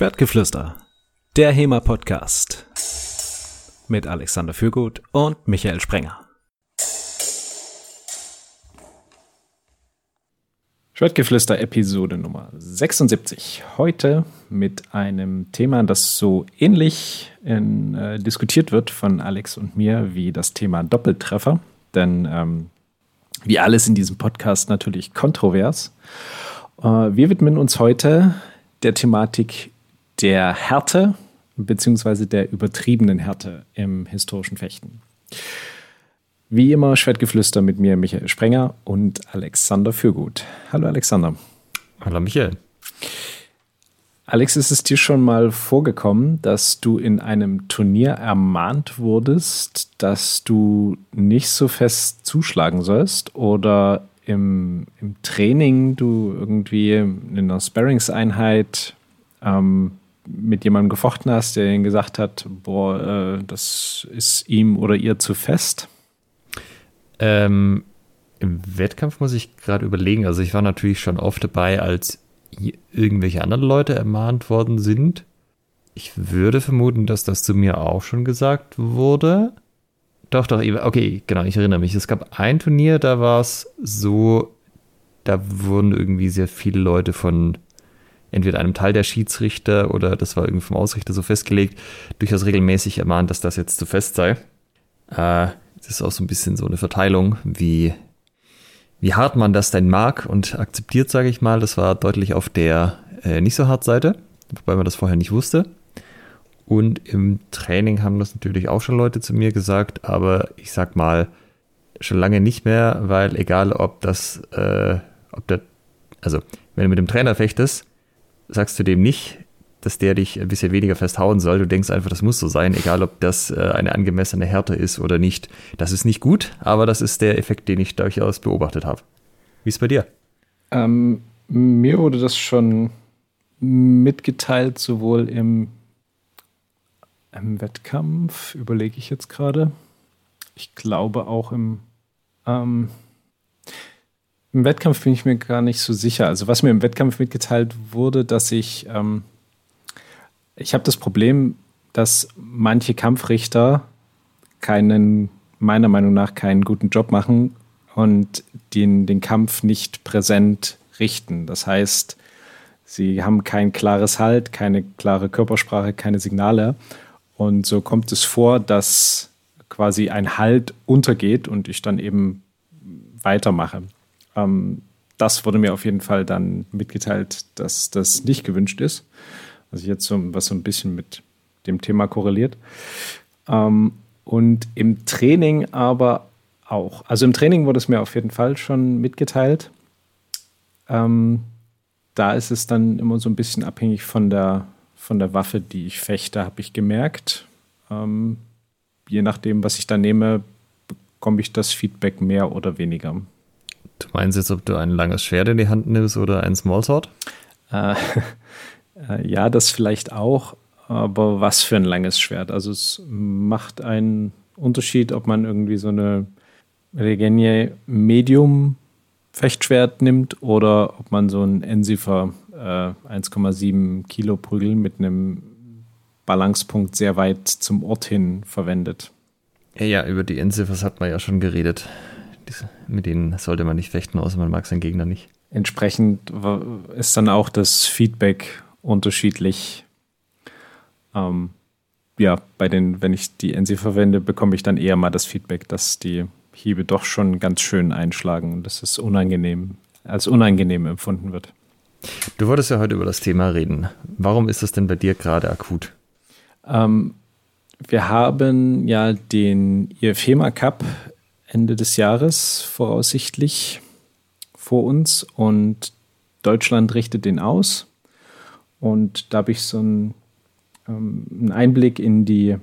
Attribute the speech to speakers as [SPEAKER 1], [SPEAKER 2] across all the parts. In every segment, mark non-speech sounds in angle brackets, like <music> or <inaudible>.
[SPEAKER 1] Schwertgeflüster, der HEMA-Podcast mit Alexander Fürgut und Michael Sprenger. Schwertgeflüster Episode Nummer 76. Heute mit einem Thema, das so ähnlich in, äh, diskutiert wird von Alex und mir wie das Thema Doppeltreffer. Denn ähm, wie alles in diesem Podcast natürlich kontrovers. Äh, wir widmen uns heute der Thematik der Härte beziehungsweise der übertriebenen Härte im historischen Fechten. Wie immer Schwertgeflüster mit mir Michael Sprenger und Alexander Fürgut. Hallo Alexander.
[SPEAKER 2] Hallo Michael.
[SPEAKER 1] Alex, ist es dir schon mal vorgekommen, dass du in einem Turnier ermahnt wurdest, dass du nicht so fest zuschlagen sollst oder im, im Training du irgendwie in einer Sparringseinheit ähm, mit jemandem gefochten hast, der ihnen gesagt hat, boah, äh, das ist ihm oder ihr zu fest?
[SPEAKER 2] Ähm, Im Wettkampf muss ich gerade überlegen. Also ich war natürlich schon oft dabei, als irgendwelche anderen Leute ermahnt worden sind. Ich würde vermuten, dass das zu mir auch schon gesagt wurde. Doch, doch, okay, genau, ich erinnere mich. Es gab ein Turnier, da war es so, da wurden irgendwie sehr viele Leute von entweder einem Teil der Schiedsrichter oder das war irgendwie vom Ausrichter so festgelegt, durchaus regelmäßig ermahnt, dass das jetzt zu fest sei. Äh, das ist auch so ein bisschen so eine Verteilung, wie, wie hart man das denn mag und akzeptiert, sage ich mal. Das war deutlich auf der äh, nicht so hart Seite, wobei man das vorher nicht wusste. Und im Training haben das natürlich auch schon Leute zu mir gesagt, aber ich sag mal, schon lange nicht mehr, weil egal ob das, äh, ob der, also wenn du mit dem Trainer fechtest, sagst du dem nicht, dass der dich ein bisschen weniger festhauen soll. Du denkst einfach, das muss so sein, egal ob das äh, eine angemessene Härte ist oder nicht. Das ist nicht gut, aber das ist der Effekt, den ich durchaus beobachtet habe. Wie ist es bei dir?
[SPEAKER 1] Ähm, mir wurde das schon mitgeteilt, sowohl im, im Wettkampf, überlege ich jetzt gerade. Ich glaube auch im, ähm, im Wettkampf bin ich mir gar nicht so sicher. Also was mir im Wettkampf mitgeteilt wurde, dass ich, ähm, ich habe das Problem, dass manche Kampfrichter keinen, meiner Meinung nach, keinen guten Job machen und den, den Kampf nicht präsent richten. Das heißt, sie haben kein klares Halt, keine klare Körpersprache, keine Signale. Und so kommt es vor, dass quasi ein Halt untergeht und ich dann eben weitermache. Ähm, das wurde mir auf jeden Fall dann mitgeteilt, dass das nicht gewünscht ist. Also jetzt so, was so ein bisschen mit dem Thema korreliert. Ähm, und im Training aber auch. Also im Training wurde es mir auf jeden Fall schon mitgeteilt. Ähm, da ist es dann immer so ein bisschen abhängig von der, von der Waffe, die ich fechte, habe ich gemerkt. Ähm, je nachdem, was ich da nehme, bekomme ich das Feedback mehr oder weniger.
[SPEAKER 2] Du meinst jetzt, ob du ein langes Schwert in die Hand nimmst oder ein Smallsword?
[SPEAKER 1] Äh, <laughs> äh, ja, das vielleicht auch, aber was für ein langes Schwert? Also es macht einen Unterschied, ob man irgendwie so eine Regenie Medium Fechtschwert nimmt oder ob man so ein Ensifer äh, 1,7 Kilo Prügel mit einem Balancepunkt sehr weit zum Ort hin verwendet.
[SPEAKER 2] Ja, über die Ensifers hat man ja schon geredet mit denen sollte man nicht fechten, außer man mag seinen Gegner nicht.
[SPEAKER 1] Entsprechend ist dann auch das Feedback unterschiedlich. Ähm, ja, bei den, wenn ich die NC verwende, bekomme ich dann eher mal das Feedback, dass die Hiebe doch schon ganz schön einschlagen und dass es unangenehm, als unangenehm empfunden wird.
[SPEAKER 2] Du wolltest ja heute über das Thema reden. Warum ist das denn bei dir gerade akut?
[SPEAKER 1] Ähm, wir haben ja den IFHEMA Cup Ende des Jahres voraussichtlich vor uns und Deutschland richtet den aus. Und da habe ich so einen, ähm, einen Einblick in die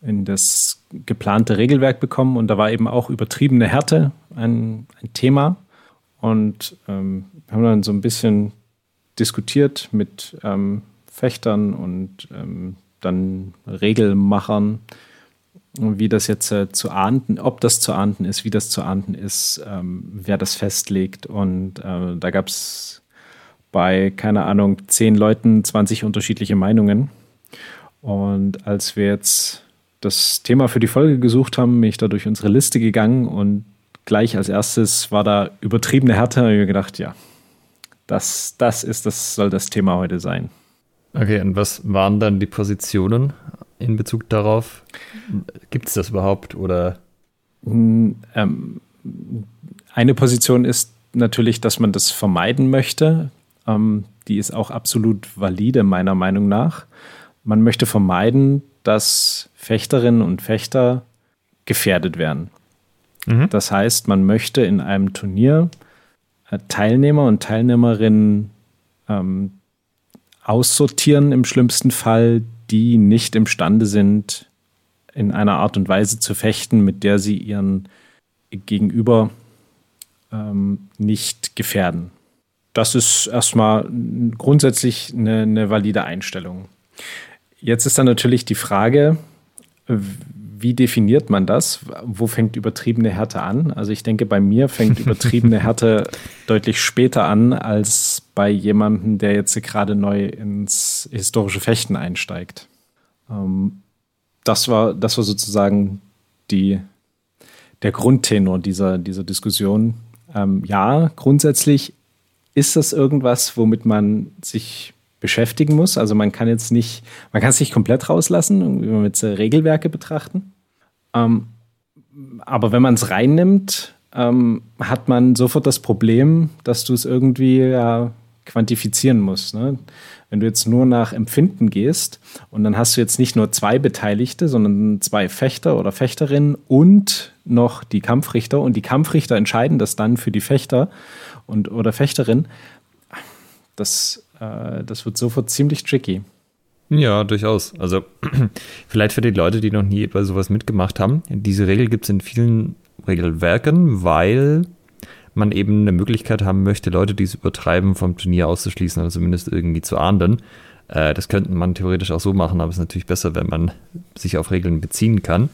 [SPEAKER 1] in das geplante Regelwerk bekommen und da war eben auch übertriebene Härte ein, ein Thema. Und ähm, haben dann so ein bisschen diskutiert mit ähm, Fechtern und ähm, dann Regelmachern, wie das jetzt äh, zu ahnden, ob das zu ahnden ist, wie das zu ahnden ist, ähm, wer das festlegt. Und äh, da gab es bei, keine Ahnung, zehn Leuten 20 unterschiedliche Meinungen. Und als wir jetzt das Thema für die Folge gesucht haben, bin ich da durch unsere Liste gegangen und gleich als erstes war da übertriebene Härte. Ich habe gedacht, ja, das, das ist, das soll das Thema heute sein.
[SPEAKER 2] Okay, und was waren dann die Positionen in Bezug darauf? Gibt es das überhaupt oder?
[SPEAKER 1] Hm, ähm, eine Position ist natürlich, dass man das vermeiden möchte. Ähm, die ist auch absolut valide, meiner Meinung nach. Man möchte vermeiden, dass Fechterinnen und Fechter gefährdet werden. Mhm. Das heißt, man möchte in einem Turnier äh, Teilnehmer und Teilnehmerinnen ähm, aussortieren, im schlimmsten Fall, die nicht imstande sind, in einer Art und Weise zu fechten, mit der sie ihren Gegenüber ähm, nicht gefährden. Das ist erstmal grundsätzlich eine, eine valide Einstellung. Jetzt ist dann natürlich die Frage, wie definiert man das? Wo fängt übertriebene Härte an? Also ich denke, bei mir fängt <laughs> übertriebene Härte deutlich später an als bei jemandem, der jetzt gerade neu ins historische Fechten einsteigt. Ähm, das war, das war sozusagen die, der Grundtenor dieser, dieser Diskussion. Ähm, ja, grundsätzlich ist das irgendwas, womit man sich beschäftigen muss. Also man kann jetzt nicht, man kann es nicht komplett rauslassen, wenn wir jetzt Regelwerke betrachten. Ähm, aber wenn man es reinnimmt, ähm, hat man sofort das Problem, dass du es irgendwie ja, quantifizieren musst. Ne? Wenn du jetzt nur nach Empfinden gehst und dann hast du jetzt nicht nur zwei Beteiligte, sondern zwei Fechter oder Fechterinnen und noch die Kampfrichter und die Kampfrichter entscheiden das dann für die Fechter und oder Fechterin. Das äh, das wird sofort ziemlich tricky.
[SPEAKER 2] Ja, durchaus. Also <clears throat> vielleicht für die Leute, die noch nie bei sowas mitgemacht haben, diese Regel gibt es in vielen Regelwerken, weil man eben eine Möglichkeit haben möchte, Leute, die es übertreiben, vom Turnier auszuschließen oder zumindest irgendwie zu ahnden. Äh, das könnte man theoretisch auch so machen, aber es ist natürlich besser, wenn man sich auf Regeln beziehen kann.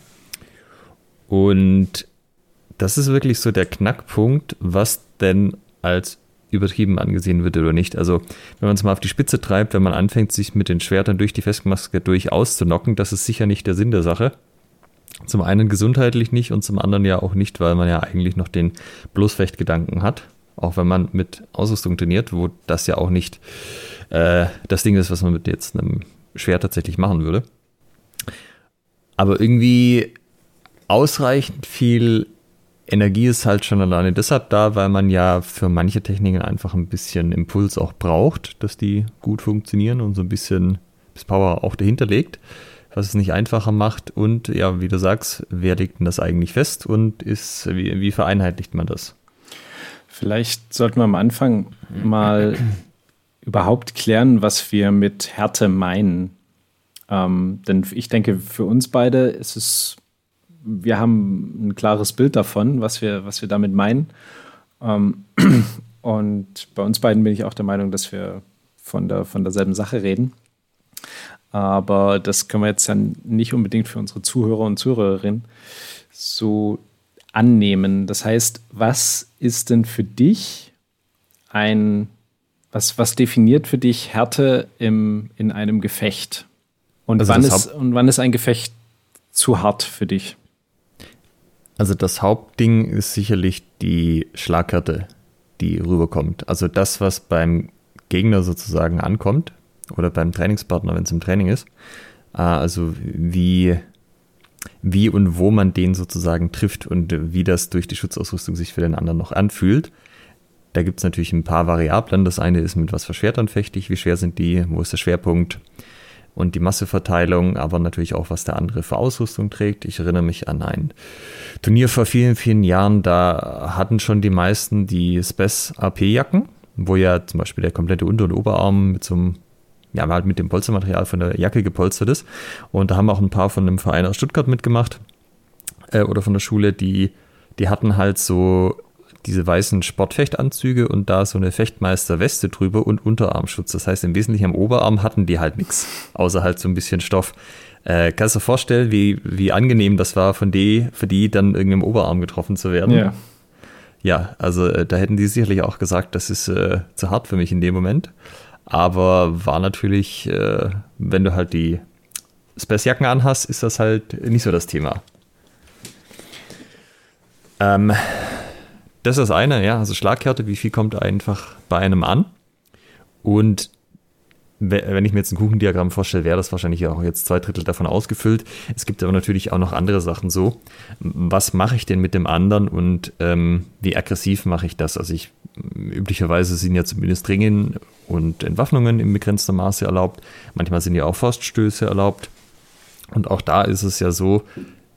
[SPEAKER 2] Und das ist wirklich so der Knackpunkt, was denn als übertrieben angesehen wird oder nicht. Also wenn man es mal auf die Spitze treibt, wenn man anfängt, sich mit den Schwertern durch die Festmaske durchaus zu knocken, das ist sicher nicht der Sinn der Sache. Zum einen gesundheitlich nicht und zum anderen ja auch nicht, weil man ja eigentlich noch den Bloßfechtgedanken hat. Auch wenn man mit Ausrüstung trainiert, wo das ja auch nicht äh, das Ding ist, was man mit jetzt einem Schwert tatsächlich machen würde. Aber irgendwie ausreichend viel Energie ist halt schon alleine deshalb da, weil man ja für manche Techniken einfach ein bisschen Impuls auch braucht, dass die gut funktionieren und so ein bisschen das Power auch dahinter legt, was es nicht einfacher macht. Und ja, wie du sagst, wer legt denn das eigentlich fest und ist, wie, wie vereinheitlicht man das?
[SPEAKER 1] Vielleicht sollten wir am Anfang mal überhaupt klären, was wir mit Härte meinen. Ähm, denn ich denke, für uns beide ist es wir haben ein klares Bild davon, was wir, was wir damit meinen. Ähm, <clears throat> und bei uns beiden bin ich auch der Meinung, dass wir von, der, von derselben Sache reden. Aber das können wir jetzt dann nicht unbedingt für unsere Zuhörer und Zuhörerinnen so annehmen. Das heißt, was ist denn für dich ein, was, was definiert für dich Härte im, in einem Gefecht? Und, also wann ist, und wann ist ein Gefecht zu hart für dich?
[SPEAKER 2] Also das Hauptding ist sicherlich die Schlaghärte, die rüberkommt. Also das, was beim Gegner sozusagen ankommt oder beim Trainingspartner, wenn es im Training ist. Äh, also wie, wie und wo man den sozusagen trifft und wie das durch die Schutzausrüstung sich für den anderen noch anfühlt. Da gibt es natürlich ein paar Variablen. Das eine ist, mit was für Schwertern fechte ich, wie schwer sind die, wo ist der Schwerpunkt und die Masseverteilung, aber natürlich auch, was der andere für Ausrüstung trägt. Ich erinnere mich an ein Turnier vor vielen, vielen Jahren, da hatten schon die meisten die Spes AP-Jacken, wo ja zum Beispiel der komplette Unter- und Oberarm mit so einem ja, halt mit dem Polstermaterial von der Jacke gepolstert ist. Und da haben auch ein paar von einem Verein aus Stuttgart mitgemacht äh, oder von der Schule, die, die hatten halt so diese weißen Sportfechtanzüge und da so eine Fechtmeisterweste drüber und Unterarmschutz. Das heißt, im Wesentlichen am Oberarm hatten die halt nichts, außer halt so ein bisschen Stoff. Äh, kannst du dir vorstellen, wie, wie angenehm das war von die, für die, dann irgendwie im Oberarm getroffen zu werden?
[SPEAKER 1] Ja.
[SPEAKER 2] ja, also äh, da hätten die sicherlich auch gesagt, das ist äh, zu hart für mich in dem Moment. Aber war natürlich, äh, wenn du halt die Spacejacken anhast, ist das halt nicht so das Thema. Ähm, das ist das eine, ja, also Schlagkärte, wie viel kommt einfach bei einem an? Und wenn ich mir jetzt ein Kuchendiagramm vorstelle, wäre das wahrscheinlich auch jetzt zwei Drittel davon ausgefüllt. Es gibt aber natürlich auch noch andere Sachen so. Was mache ich denn mit dem anderen und ähm, wie aggressiv mache ich das? Also ich üblicherweise sind ja zumindest Ringen und Entwaffnungen im begrenzten Maße erlaubt. Manchmal sind ja auch Forststöße erlaubt. Und auch da ist es ja so,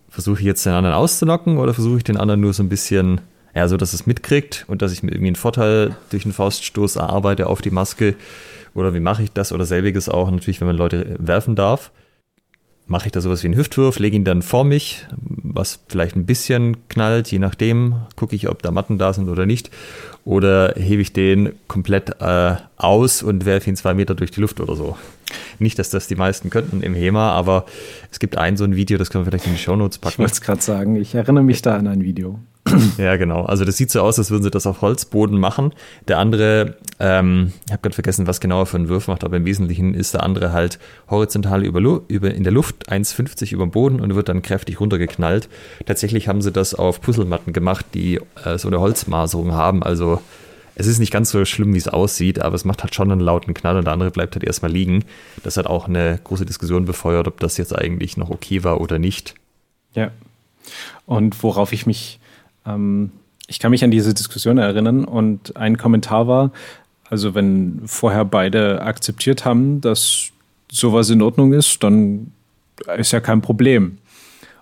[SPEAKER 2] versuche ich jetzt den anderen auszulocken oder versuche ich den anderen nur so ein bisschen, ja, so dass es mitkriegt und dass ich mir irgendwie einen Vorteil durch einen Fauststoß erarbeite auf die Maske oder wie mache ich das? Oder selbiges auch natürlich, wenn man Leute werfen darf. Mache ich da sowas wie einen Hüftwurf, lege ihn dann vor mich, was vielleicht ein bisschen knallt, je nachdem, gucke ich, ob da Matten da sind oder nicht. Oder hebe ich den komplett äh, aus und werfe ihn zwei Meter durch die Luft oder so. Nicht, dass das die meisten könnten im HEMA, aber es gibt ein so ein Video, das können wir vielleicht in die Shownotes packen. Ich
[SPEAKER 1] wollte es gerade sagen, ich erinnere mich da an ein Video.
[SPEAKER 2] Ja, genau. Also das sieht so aus, als würden sie das auf Holzboden machen. Der andere, ähm, ich habe gerade vergessen, was genau er für einen Wurf macht, aber im Wesentlichen ist der andere halt horizontal über, über in der Luft, 1,50 über dem Boden und wird dann kräftig runtergeknallt. Tatsächlich haben sie das auf Puzzlematten gemacht, die äh, so eine Holzmaserung haben. Also es ist nicht ganz so schlimm, wie es aussieht, aber es macht halt schon einen lauten Knall und der andere bleibt halt erstmal liegen. Das hat auch eine große Diskussion befeuert, ob das jetzt eigentlich noch okay war oder nicht.
[SPEAKER 1] Ja. Und worauf ich mich ähm, ich kann mich an diese Diskussion erinnern und ein Kommentar war, also wenn vorher beide akzeptiert haben, dass sowas in Ordnung ist, dann ist ja kein Problem.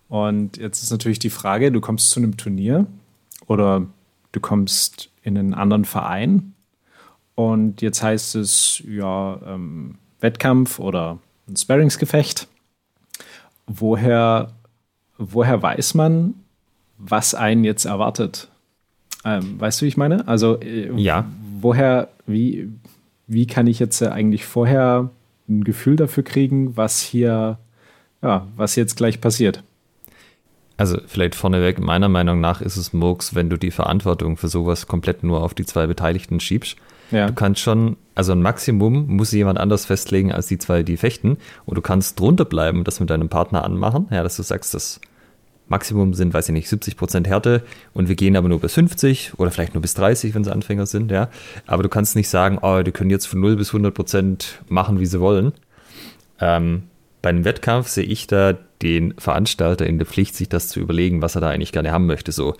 [SPEAKER 1] Und jetzt ist natürlich die Frage, du kommst zu einem Turnier oder du kommst in einen anderen Verein und jetzt heißt es ja ähm, Wettkampf oder ein Sparringsgefecht. Woher, woher weiß man, was einen jetzt erwartet. Ähm, weißt du, wie ich meine? Also, äh, ja. woher, wie, wie kann ich jetzt eigentlich vorher ein Gefühl dafür kriegen, was hier, ja, was jetzt gleich passiert?
[SPEAKER 2] Also vielleicht vorneweg, meiner Meinung nach ist es Murks, wenn du die Verantwortung für sowas komplett nur auf die zwei Beteiligten schiebst. Ja. Du kannst schon, also ein Maximum muss jemand anders festlegen als die zwei, die fechten. Und du kannst drunter bleiben und das mit deinem Partner anmachen. Ja, dass du sagst, das Maximum sind, weiß ich nicht, 70 Prozent Härte und wir gehen aber nur bis 50 oder vielleicht nur bis 30, wenn sie Anfänger sind, ja. Aber du kannst nicht sagen, oh, die können jetzt von 0 bis 100 Prozent machen, wie sie wollen. Ähm, bei einem Wettkampf sehe ich da den Veranstalter in der Pflicht, sich das zu überlegen, was er da eigentlich gerne haben möchte. So,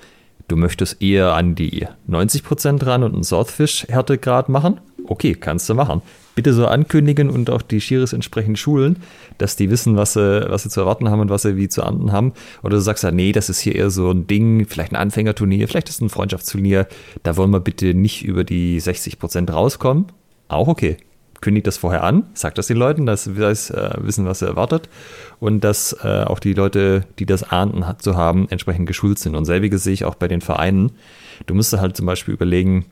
[SPEAKER 2] du möchtest eher an die 90 Prozent ran und einen Swordfish-Härtegrad machen? Okay, kannst du machen bitte so ankündigen und auch die Schiris entsprechend schulen, dass die wissen, was sie, was sie zu erwarten haben und was sie wie zu ahnden haben. Oder du sagst ja, nee, das ist hier eher so ein Ding, vielleicht ein Anfängerturnier, vielleicht ist ein Freundschaftsturnier, da wollen wir bitte nicht über die 60 Prozent rauskommen. Auch okay. Kündigt das vorher an, sagt das den Leuten, dass sie äh, wissen, was sie erwartet und dass äh, auch die Leute, die das ahnden hat, zu haben, entsprechend geschult sind. Und selbiges sehe ich auch bei den Vereinen. Du musst halt zum Beispiel überlegen,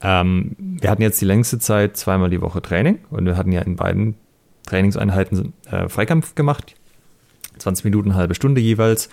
[SPEAKER 2] ähm, wir hatten jetzt die längste Zeit zweimal die Woche Training und wir hatten ja in beiden Trainingseinheiten äh, Freikampf gemacht. 20 Minuten, halbe Stunde jeweils.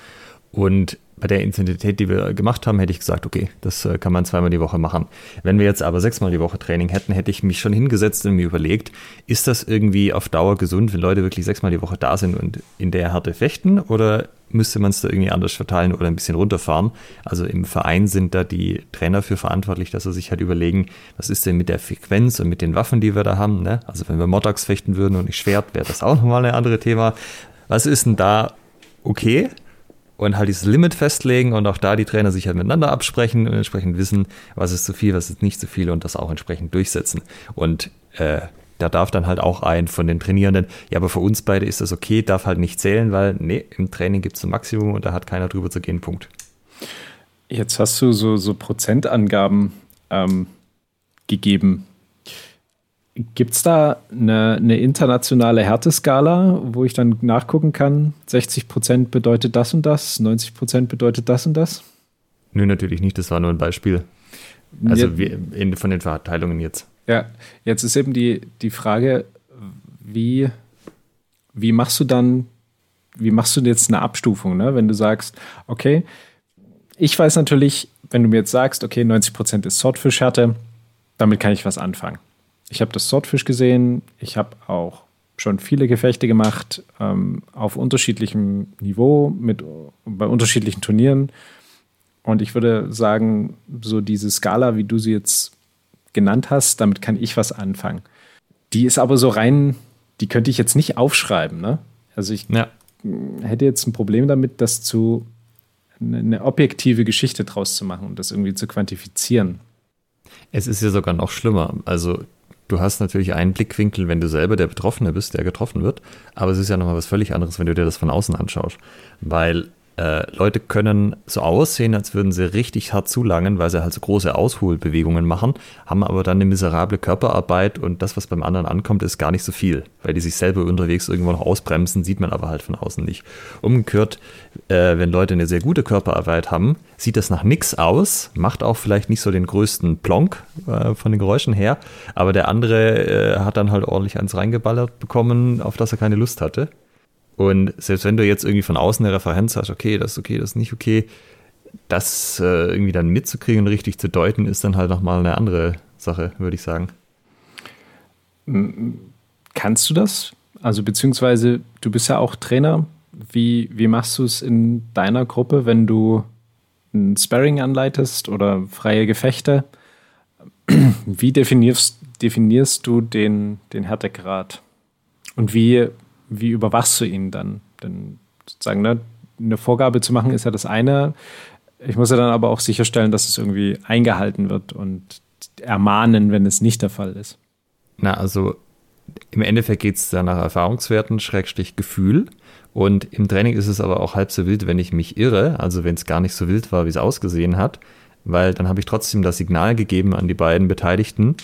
[SPEAKER 2] Und bei der Intensität, die wir gemacht haben, hätte ich gesagt, okay, das äh, kann man zweimal die Woche machen. Wenn wir jetzt aber sechsmal die Woche Training hätten, hätte ich mich schon hingesetzt und mir überlegt, ist das irgendwie auf Dauer gesund, wenn Leute wirklich sechsmal die Woche da sind und in der Härte fechten? Oder müsste man es da irgendwie anders verteilen oder ein bisschen runterfahren? Also im Verein sind da die Trainer für verantwortlich, dass sie sich halt überlegen, was ist denn mit der Frequenz und mit den Waffen, die wir da haben? Ne? Also wenn wir Modax fechten würden und nicht Schwert, wäre das auch nochmal ein anderes Thema. Was ist denn da okay? Und halt dieses Limit festlegen und auch da die Trainer sich halt miteinander absprechen und entsprechend wissen, was ist zu viel, was ist nicht zu viel und das auch entsprechend durchsetzen. Und äh, da darf dann halt auch ein von den Trainierenden, ja, aber für uns beide ist das okay, darf halt nicht zählen, weil nee, im Training gibt es ein Maximum und da hat keiner drüber zu gehen, Punkt.
[SPEAKER 1] Jetzt hast du so, so Prozentangaben ähm, gegeben Gibt es da eine, eine, internationale Härteskala, wo ich dann nachgucken kann, 60 Prozent bedeutet das und das, 90 Prozent bedeutet das und das?
[SPEAKER 2] Nö, natürlich nicht, das war nur ein Beispiel. Also ja, wir, in, von den Verteilungen jetzt.
[SPEAKER 1] Ja, jetzt ist eben die, die Frage, wie, wie machst du dann, wie machst du jetzt eine Abstufung, ne? wenn du sagst, okay, ich weiß natürlich, wenn du mir jetzt sagst, okay, 90% ist Swordfish-Härte, damit kann ich was anfangen. Ich habe das Swordfish gesehen, ich habe auch schon viele Gefechte gemacht, ähm, auf unterschiedlichem Niveau, mit, bei unterschiedlichen Turnieren. Und ich würde sagen, so diese Skala, wie du sie jetzt genannt hast, damit kann ich was anfangen. Die ist aber so rein, die könnte ich jetzt nicht aufschreiben. Ne? Also ich ja. hätte jetzt ein Problem damit, das zu eine objektive Geschichte draus zu machen und das irgendwie zu quantifizieren.
[SPEAKER 2] Es ist ja sogar noch schlimmer. Also du hast natürlich einen Blickwinkel, wenn du selber der Betroffene bist, der getroffen wird, aber es ist ja nochmal was völlig anderes, wenn du dir das von außen anschaust. Weil äh, Leute können so aussehen, als würden sie richtig hart zulangen, weil sie halt so große Ausholbewegungen machen, haben aber dann eine miserable Körperarbeit und das, was beim anderen ankommt, ist gar nicht so viel, weil die sich selber unterwegs irgendwo noch ausbremsen, sieht man aber halt von außen nicht. Umgekehrt, äh, wenn Leute eine sehr gute Körperarbeit haben, sieht das nach nichts aus, macht auch vielleicht nicht so den größten Plonk äh, von den Geräuschen her, aber der andere äh, hat dann halt ordentlich eins reingeballert bekommen, auf das er keine Lust hatte. Und selbst wenn du jetzt irgendwie von außen eine Referenz hast, okay, das ist okay, das ist nicht okay, das äh, irgendwie dann mitzukriegen und richtig zu deuten, ist dann halt nochmal eine andere Sache, würde ich sagen.
[SPEAKER 1] Kannst du das? Also beziehungsweise du bist ja auch Trainer. Wie, wie machst du es in deiner Gruppe, wenn du ein Sparring anleitest oder freie Gefechte? Wie definierst, definierst du den, den Härtegrad? Und wie wie überwachst du ihn dann? Denn sozusagen, ne, eine Vorgabe zu machen ist ja das eine. Ich muss ja dann aber auch sicherstellen, dass es irgendwie eingehalten wird und ermahnen, wenn es nicht der Fall ist.
[SPEAKER 2] Na, also im Endeffekt geht es da nach Erfahrungswerten, Schrägstrich Gefühl. Und im Training ist es aber auch halb so wild, wenn ich mich irre, also wenn es gar nicht so wild war, wie es ausgesehen hat, weil dann habe ich trotzdem das Signal gegeben an die beiden Beteiligten,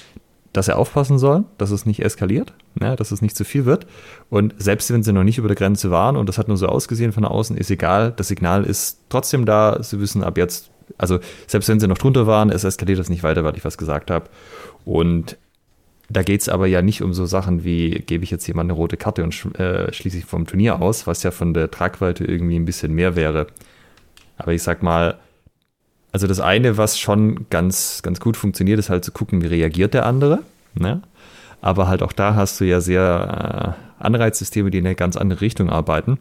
[SPEAKER 2] dass er aufpassen soll, dass es nicht eskaliert, ja, dass es nicht zu viel wird. Und selbst wenn sie noch nicht über der Grenze waren und das hat nur so ausgesehen von außen, ist egal. Das Signal ist trotzdem da. Sie wissen ab jetzt, also selbst wenn sie noch drunter waren, es eskaliert das nicht weiter, weil ich was gesagt habe. Und da geht es aber ja nicht um so Sachen wie, gebe ich jetzt jemand eine rote Karte und sch äh, schließe ich vom Turnier aus, was ja von der Tragweite irgendwie ein bisschen mehr wäre. Aber ich sag mal, also das eine, was schon ganz, ganz gut funktioniert, ist halt zu gucken, wie reagiert der andere. Ne? Aber halt auch da hast du ja sehr äh, Anreizsysteme, die in eine ganz andere Richtung arbeiten.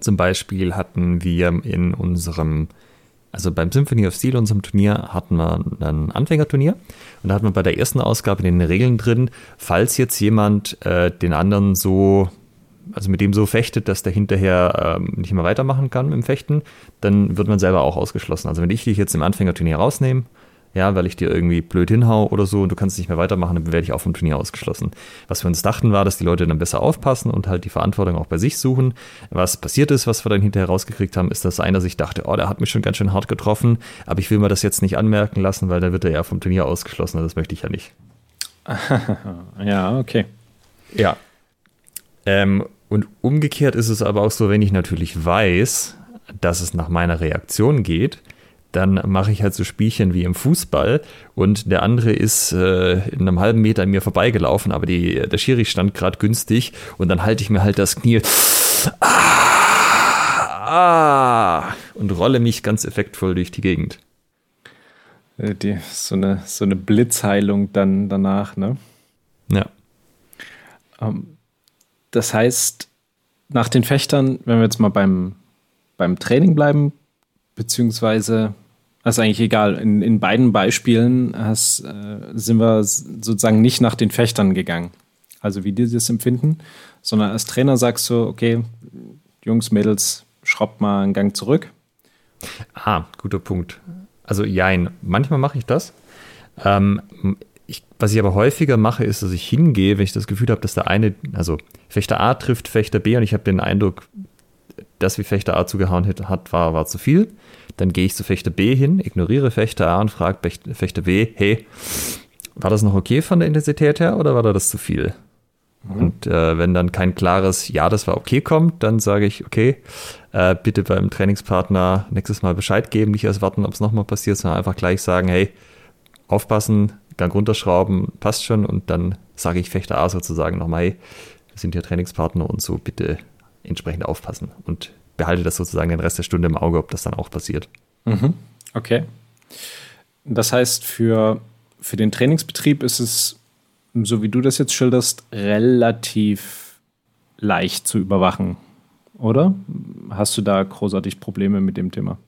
[SPEAKER 2] Zum Beispiel hatten wir in unserem, also beim Symphony of Steel, unserem Turnier, hatten wir ein Anfängerturnier. Und da hatten wir bei der ersten Ausgabe in den Regeln drin, falls jetzt jemand äh, den anderen so also mit dem so fechtet, dass der hinterher ähm, nicht mehr weitermachen kann im Fechten, dann wird man selber auch ausgeschlossen. Also wenn ich dich jetzt im Anfängerturnier rausnehme, ja, weil ich dir irgendwie blöd hinhau oder so und du kannst nicht mehr weitermachen, dann werde ich auch vom Turnier ausgeschlossen. Was wir uns dachten war, dass die Leute dann besser aufpassen und halt die Verantwortung auch bei sich suchen. Was passiert ist, was wir dann hinterher rausgekriegt haben, ist, dass einer sich dachte, oh, der hat mich schon ganz schön hart getroffen, aber ich will mir das jetzt nicht anmerken lassen, weil dann wird er ja vom Turnier ausgeschlossen, das möchte ich ja nicht. <laughs>
[SPEAKER 1] ja, okay.
[SPEAKER 2] Ja. Ähm, und umgekehrt ist es aber auch so, wenn ich natürlich weiß, dass es nach meiner Reaktion geht, dann mache ich halt so Spielchen wie im Fußball und der andere ist äh, in einem halben Meter an mir vorbeigelaufen, aber die, der Schiri stand gerade günstig und dann halte ich mir halt das Knie ah, ah, und rolle mich ganz effektvoll durch die Gegend.
[SPEAKER 1] Äh, die, so, eine, so eine Blitzheilung dann danach, ne?
[SPEAKER 2] Ja.
[SPEAKER 1] Um, das heißt, nach den Fechtern, wenn wir jetzt mal beim, beim Training bleiben, beziehungsweise, ist eigentlich egal, in, in beiden Beispielen hast, äh, sind wir sozusagen nicht nach den Fechtern gegangen. Also wie die das empfinden, sondern als Trainer sagst du, okay, Jungs, Mädels, schraubt mal einen Gang zurück.
[SPEAKER 2] Ah, guter Punkt. Also jein, manchmal mache ich das. Ähm, ich, was ich aber häufiger mache, ist, dass ich hingehe, wenn ich das Gefühl habe, dass der eine, also Fechter A trifft Fechter B und ich habe den Eindruck, dass wie Fechter A zugehauen hat, war, war zu viel. Dann gehe ich zu Fechter B hin, ignoriere Fechter A und frage Fechter B, hey, war das noch okay von der Intensität her oder war da das zu viel? Mhm. Und äh, wenn dann kein klares Ja, das war okay kommt, dann sage ich, okay, äh, bitte beim Trainingspartner nächstes Mal Bescheid geben, nicht erst warten, ob es nochmal passiert, sondern einfach gleich sagen, hey, aufpassen, Gang runterschrauben, passt schon. Und dann sage ich Fechter A sozusagen nochmal, hey, wir sind hier Trainingspartner und so, bitte entsprechend aufpassen. Und behalte das sozusagen den Rest der Stunde im Auge, ob das dann auch passiert.
[SPEAKER 1] Mhm. Okay. Das heißt, für, für den Trainingsbetrieb ist es, so wie du das jetzt schilderst, relativ leicht zu überwachen, oder? Hast du da großartig Probleme mit dem Thema?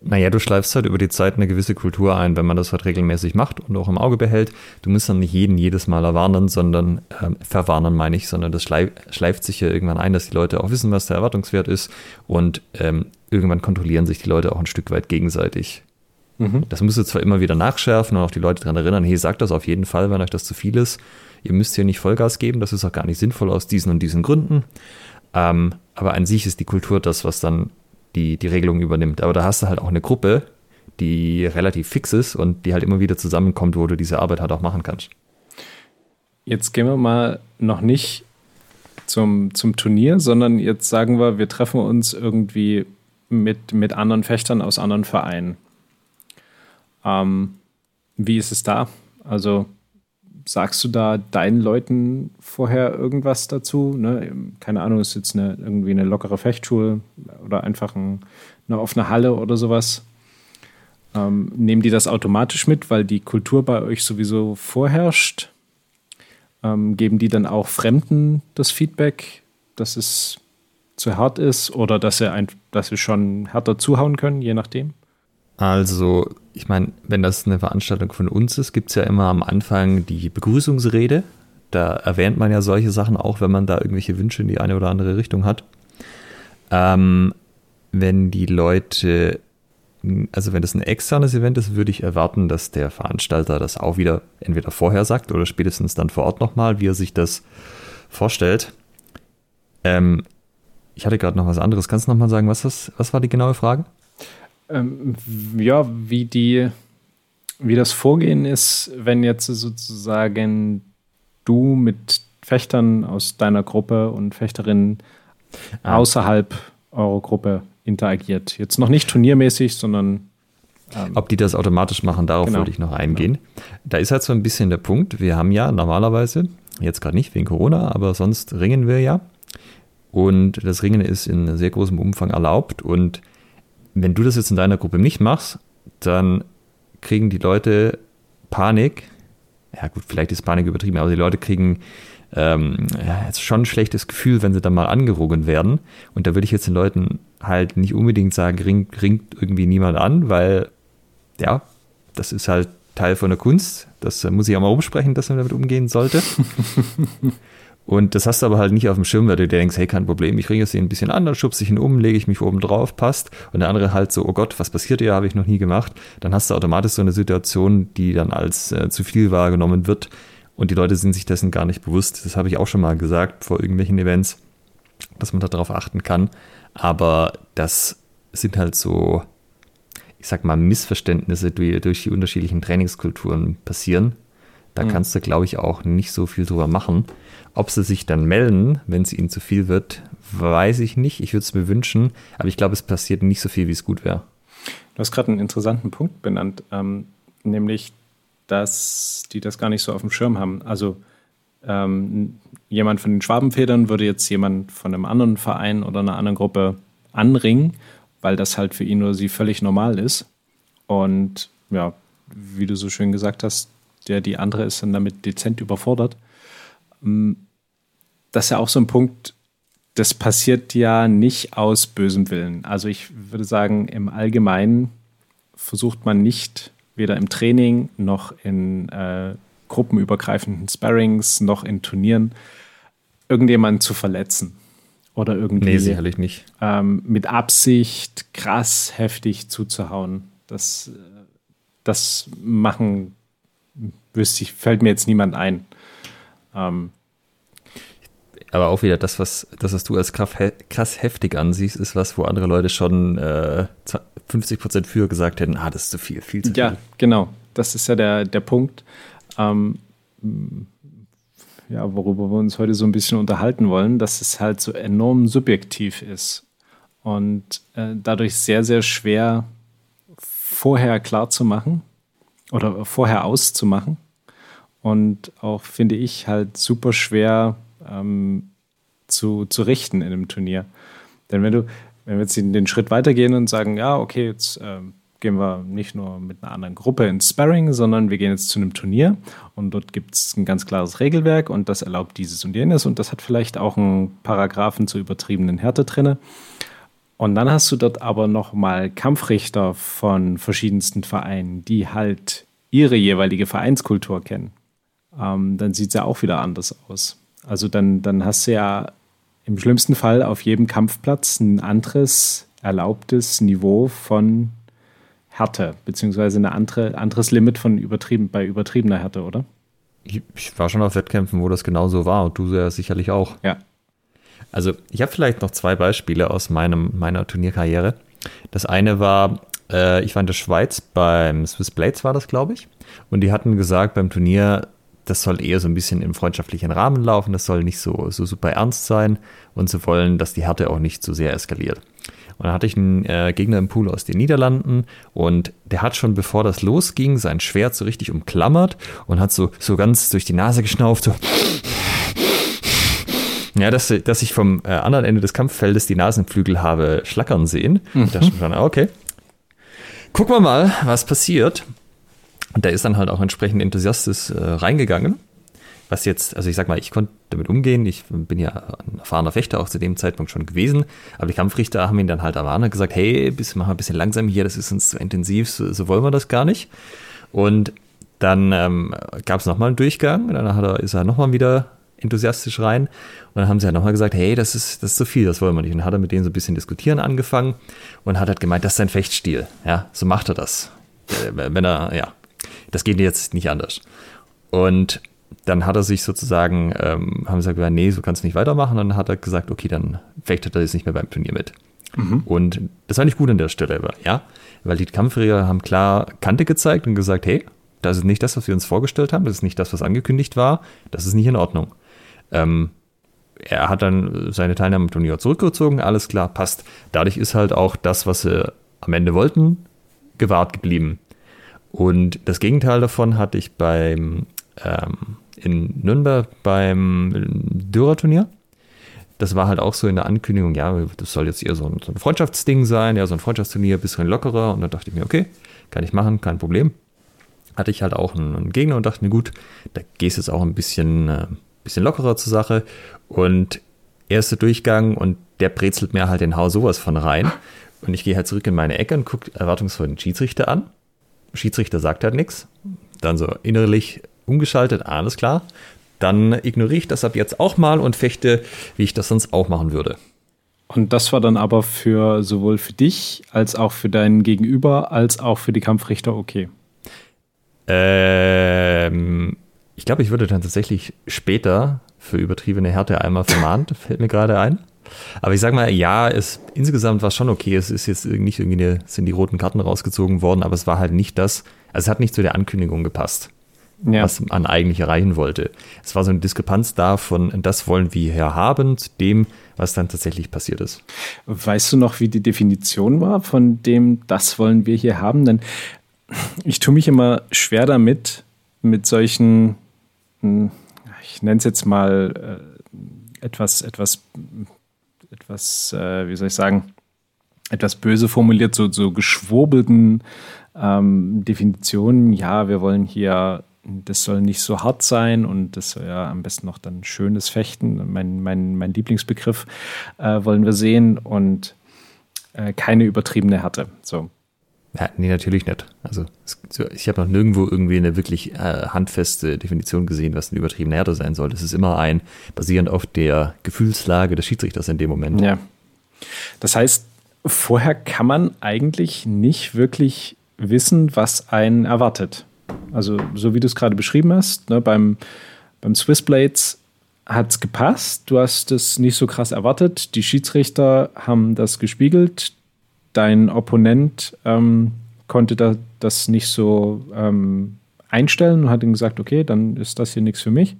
[SPEAKER 2] Naja, du schleifst halt über die Zeit eine gewisse Kultur ein, wenn man das halt regelmäßig macht und auch im Auge behält. Du musst dann nicht jeden jedes Mal erwarnen, sondern ähm, verwarnen meine ich, sondern das schleif, schleift sich ja irgendwann ein, dass die Leute auch wissen, was der Erwartungswert ist und ähm, irgendwann kontrollieren sich die Leute auch ein Stück weit gegenseitig. Mhm. Das musst du zwar immer wieder nachschärfen und auch die Leute daran erinnern, hey, sagt das auf jeden Fall, wenn euch das zu viel ist. Ihr müsst hier nicht Vollgas geben, das ist auch gar nicht sinnvoll aus diesen und diesen Gründen. Ähm, aber an sich ist die Kultur das, was dann die, die Regelung übernimmt. Aber da hast du halt auch eine Gruppe, die relativ fix ist und die halt immer wieder zusammenkommt, wo du diese Arbeit halt auch machen kannst.
[SPEAKER 1] Jetzt gehen wir mal noch nicht zum, zum Turnier, sondern jetzt sagen wir, wir treffen uns irgendwie mit, mit anderen Fechtern aus anderen Vereinen. Ähm, wie ist es da? Also sagst du da deinen Leuten vorher irgendwas dazu? Ne? Keine Ahnung, ist jetzt eine, irgendwie eine lockere Fechtschule oder einfach ein, eine offene Halle oder sowas? Ähm, nehmen die das automatisch mit, weil die Kultur bei euch sowieso vorherrscht? Ähm, geben die dann auch Fremden das Feedback, dass es zu hart ist oder dass sie, ein, dass sie schon härter zuhauen können, je nachdem?
[SPEAKER 2] Also, ich meine, wenn das eine Veranstaltung von uns ist, gibt es ja immer am Anfang die Begrüßungsrede. Da erwähnt man ja solche Sachen auch, wenn man da irgendwelche Wünsche in die eine oder andere Richtung hat. Ähm, wenn die Leute, also wenn das ein externes Event ist, würde ich erwarten, dass der Veranstalter das auch wieder entweder vorher sagt oder spätestens dann vor Ort nochmal, wie er sich das vorstellt. Ähm, ich hatte gerade noch was anderes. Kannst du nochmal sagen, was, das, was war die genaue Frage?
[SPEAKER 1] Ähm, ja, wie die, wie das Vorgehen ist, wenn jetzt sozusagen du mit Fechtern aus deiner Gruppe und Fechterinnen ah. außerhalb eurer Gruppe interagiert. Jetzt noch nicht turniermäßig, sondern
[SPEAKER 2] ähm, ob die das automatisch machen, darauf genau. wollte ich noch eingehen. Genau. Da ist halt so ein bisschen der Punkt, wir haben ja normalerweise, jetzt gerade nicht wegen Corona, aber sonst ringen wir ja. Und das Ringen ist in sehr großem Umfang erlaubt. Und wenn du das jetzt in deiner Gruppe nicht machst, dann kriegen die Leute Panik. Ja, gut, vielleicht ist Panik übertrieben, aber die Leute kriegen ähm, ja, jetzt schon ein schlechtes Gefühl, wenn sie dann mal angerogen werden. Und da würde ich jetzt den Leuten halt nicht unbedingt sagen, ringt, ringt irgendwie niemand an, weil ja, das ist halt Teil von der Kunst. Das muss ich auch mal umsprechen, dass man damit umgehen sollte. <laughs> Und das hast du aber halt nicht auf dem Schirm, weil du dir denkst, hey, kein Problem, ich ringe es ihn ein bisschen an, dann schubse ich ihn um, lege ich mich oben drauf, passt. Und der andere halt so, oh Gott, was passiert hier, habe ich noch nie gemacht. Dann hast du automatisch so eine Situation, die dann als äh, zu viel wahrgenommen wird. Und die Leute sind sich dessen gar nicht bewusst. Das habe ich auch schon mal gesagt vor irgendwelchen Events, dass man darauf achten kann. Aber das sind halt so, ich sag mal, Missverständnisse, die durch die unterschiedlichen Trainingskulturen passieren. Da mhm. kannst du, glaube ich, auch nicht so viel drüber machen. Ob sie sich dann melden, wenn es ihnen zu viel wird, weiß ich nicht. Ich würde es mir wünschen, aber ich glaube, es passiert nicht so viel, wie es gut wäre.
[SPEAKER 1] Du hast gerade einen interessanten Punkt benannt, ähm, nämlich, dass die das gar nicht so auf dem Schirm haben. Also ähm, jemand von den Schwabenfedern würde jetzt jemand von einem anderen Verein oder einer anderen Gruppe anringen, weil das halt für ihn oder sie völlig normal ist. Und ja, wie du so schön gesagt hast, der die andere ist dann damit dezent überfordert. Ähm, das ist ja auch so ein Punkt, das passiert ja nicht aus bösem Willen. Also ich würde sagen, im Allgemeinen versucht man nicht, weder im Training noch in äh, gruppenübergreifenden Sparrings noch in Turnieren, irgendjemanden zu verletzen. Oder irgendwie
[SPEAKER 2] nee, sicherlich nicht.
[SPEAKER 1] Ähm, mit Absicht krass heftig zuzuhauen. Das, das machen, wüsste ich, fällt mir jetzt niemand ein. Ähm,
[SPEAKER 2] aber auch wieder das, was, das, was du als krass heftig ansiehst, ist was, wo andere Leute schon äh, 50 Prozent für gesagt hätten, ah, das ist zu viel, viel zu viel.
[SPEAKER 1] Ja, genau. Das ist ja der, der Punkt, ähm, ja, worüber wir uns heute so ein bisschen unterhalten wollen, dass es halt so enorm subjektiv ist und äh, dadurch sehr, sehr schwer vorher klar zu machen oder vorher auszumachen und auch, finde ich, halt super schwer ähm, zu, zu richten in einem Turnier. Denn wenn du, wenn wir jetzt den Schritt weitergehen und sagen, ja, okay, jetzt ähm, gehen wir nicht nur mit einer anderen Gruppe ins Sparring, sondern wir gehen jetzt zu einem Turnier und dort gibt es ein ganz klares Regelwerk und das erlaubt dieses und jenes und das hat vielleicht auch einen Paragraphen zur übertriebenen Härte drinne. Und dann hast du dort aber nochmal Kampfrichter von verschiedensten Vereinen, die halt ihre jeweilige Vereinskultur kennen. Ähm, dann sieht es ja auch wieder anders aus. Also dann, dann hast du ja im schlimmsten Fall auf jedem Kampfplatz ein anderes erlaubtes Niveau von Härte, beziehungsweise ein andere, anderes Limit von übertrieben, bei übertriebener Härte, oder?
[SPEAKER 2] Ich, war schon auf Wettkämpfen, wo das genauso war und du ja sicherlich auch.
[SPEAKER 1] Ja.
[SPEAKER 2] Also ich habe vielleicht noch zwei Beispiele aus meinem, meiner Turnierkarriere. Das eine war, äh, ich war in der Schweiz beim Swiss Blades war das, glaube ich. Und die hatten gesagt beim Turnier, das soll eher so ein bisschen im freundschaftlichen Rahmen laufen, das soll nicht so, so super ernst sein und sie wollen, dass die Härte auch nicht zu so sehr eskaliert. Und dann hatte ich einen äh, Gegner im Pool aus den Niederlanden und der hat schon, bevor das losging, sein Schwert so richtig umklammert und hat so, so ganz durch die Nase geschnauft, so ja, dass, dass ich vom äh, anderen Ende des Kampffeldes die Nasenflügel habe schlackern sehen. Mhm. Da schon, okay. Gucken wir mal, was passiert. Und der ist dann halt auch entsprechend enthusiastisch äh, reingegangen. Was jetzt, also ich sag mal, ich konnte damit umgehen. Ich bin ja ein erfahrener Fechter auch zu dem Zeitpunkt schon gewesen. Aber die Kampfrichter haben ihn dann halt erwartet und gesagt, hey, bis, mach mal ein bisschen langsam hier, das ist uns zu intensiv, so, so wollen wir das gar nicht. Und dann ähm, gab es nochmal einen Durchgang. Dann hat er, ist er nochmal wieder enthusiastisch rein. Und dann haben sie ja nochmal gesagt, hey, das ist, das ist zu viel, das wollen wir nicht. Und dann hat er mit denen so ein bisschen diskutieren angefangen und hat halt gemeint, das ist sein Fechtstil. Ja, so macht er das. Äh, wenn er, ja, das geht jetzt nicht anders. Und dann hat er sich sozusagen, ähm, haben sie gesagt, nee, so kannst du nicht weitermachen. Und dann hat er gesagt, okay, dann fechtet er jetzt nicht mehr beim Turnier mit. Mhm. Und das war nicht gut an der Stelle, ja, weil die Kampfreger haben klar Kante gezeigt und gesagt, hey, das ist nicht das, was wir uns vorgestellt haben, das ist nicht das, was angekündigt war, das ist nicht in Ordnung. Ähm, er hat dann seine Teilnahme am Turnier zurückgezogen, alles klar, passt. Dadurch ist halt auch das, was sie am Ende wollten, gewahrt geblieben. Und das Gegenteil davon hatte ich beim ähm, in Nürnberg beim Dürer-Turnier. Das war halt auch so in der Ankündigung, ja, das soll jetzt eher so ein, so ein Freundschaftsding sein, ja, so ein Freundschaftsturnier, bisschen lockerer. Und dann dachte ich mir, okay, kann ich machen, kein Problem. Hatte ich halt auch einen, einen Gegner und dachte mir, gut, da gehst du jetzt auch ein bisschen, äh, bisschen lockerer zur Sache. Und erster Durchgang und der brezelt mir halt den Haus sowas von rein. Und ich gehe halt zurück in meine Ecke und gucke erwartungsvoll den Schiedsrichter an. Schiedsrichter sagt halt nichts. Dann so innerlich umgeschaltet, alles klar. Dann ignoriere ich das ab jetzt auch mal und fechte, wie ich das sonst auch machen würde.
[SPEAKER 1] Und das war dann aber für sowohl für dich als auch für deinen Gegenüber als auch für die Kampfrichter okay.
[SPEAKER 2] Ähm, ich glaube, ich würde dann tatsächlich später für übertriebene Härte einmal vermahnt, fällt mir gerade ein. Aber ich sag mal, ja, es insgesamt war schon okay. Es ist jetzt nicht irgendwie eine, sind die roten Karten rausgezogen worden, aber es war halt nicht das, also es hat nicht zu der Ankündigung gepasst, ja. was man eigentlich erreichen wollte. Es war so eine Diskrepanz da von, das wollen wir hier haben, zu dem, was dann tatsächlich passiert ist.
[SPEAKER 1] Weißt du noch, wie die Definition war von dem, das wollen wir hier haben? Denn ich tue mich immer schwer damit, mit solchen, hm, ich nenne es jetzt mal äh, etwas, etwas, etwas, äh, wie soll ich sagen, etwas böse formuliert, so, so geschwurbelten ähm, Definitionen. Ja, wir wollen hier, das soll nicht so hart sein und das soll ja am besten noch dann schönes Fechten, mein, mein, mein Lieblingsbegriff, äh, wollen wir sehen und äh, keine übertriebene Härte. So,
[SPEAKER 2] ja, nee, natürlich nicht. Also ich habe noch nirgendwo irgendwie eine wirklich äh, handfeste Definition gesehen, was eine übertriebene Härte sein soll. Das ist immer ein, basierend auf der Gefühlslage des Schiedsrichters in dem Moment.
[SPEAKER 1] Ja. Das heißt, vorher kann man eigentlich nicht wirklich wissen, was einen erwartet. Also so wie du es gerade beschrieben hast, ne, beim, beim Swiss Blades hat es gepasst, du hast es nicht so krass erwartet, die Schiedsrichter haben das gespiegelt, dein Opponent ähm, konnte da, das nicht so ähm, einstellen und hat ihm gesagt, okay, dann ist das hier nichts für mich.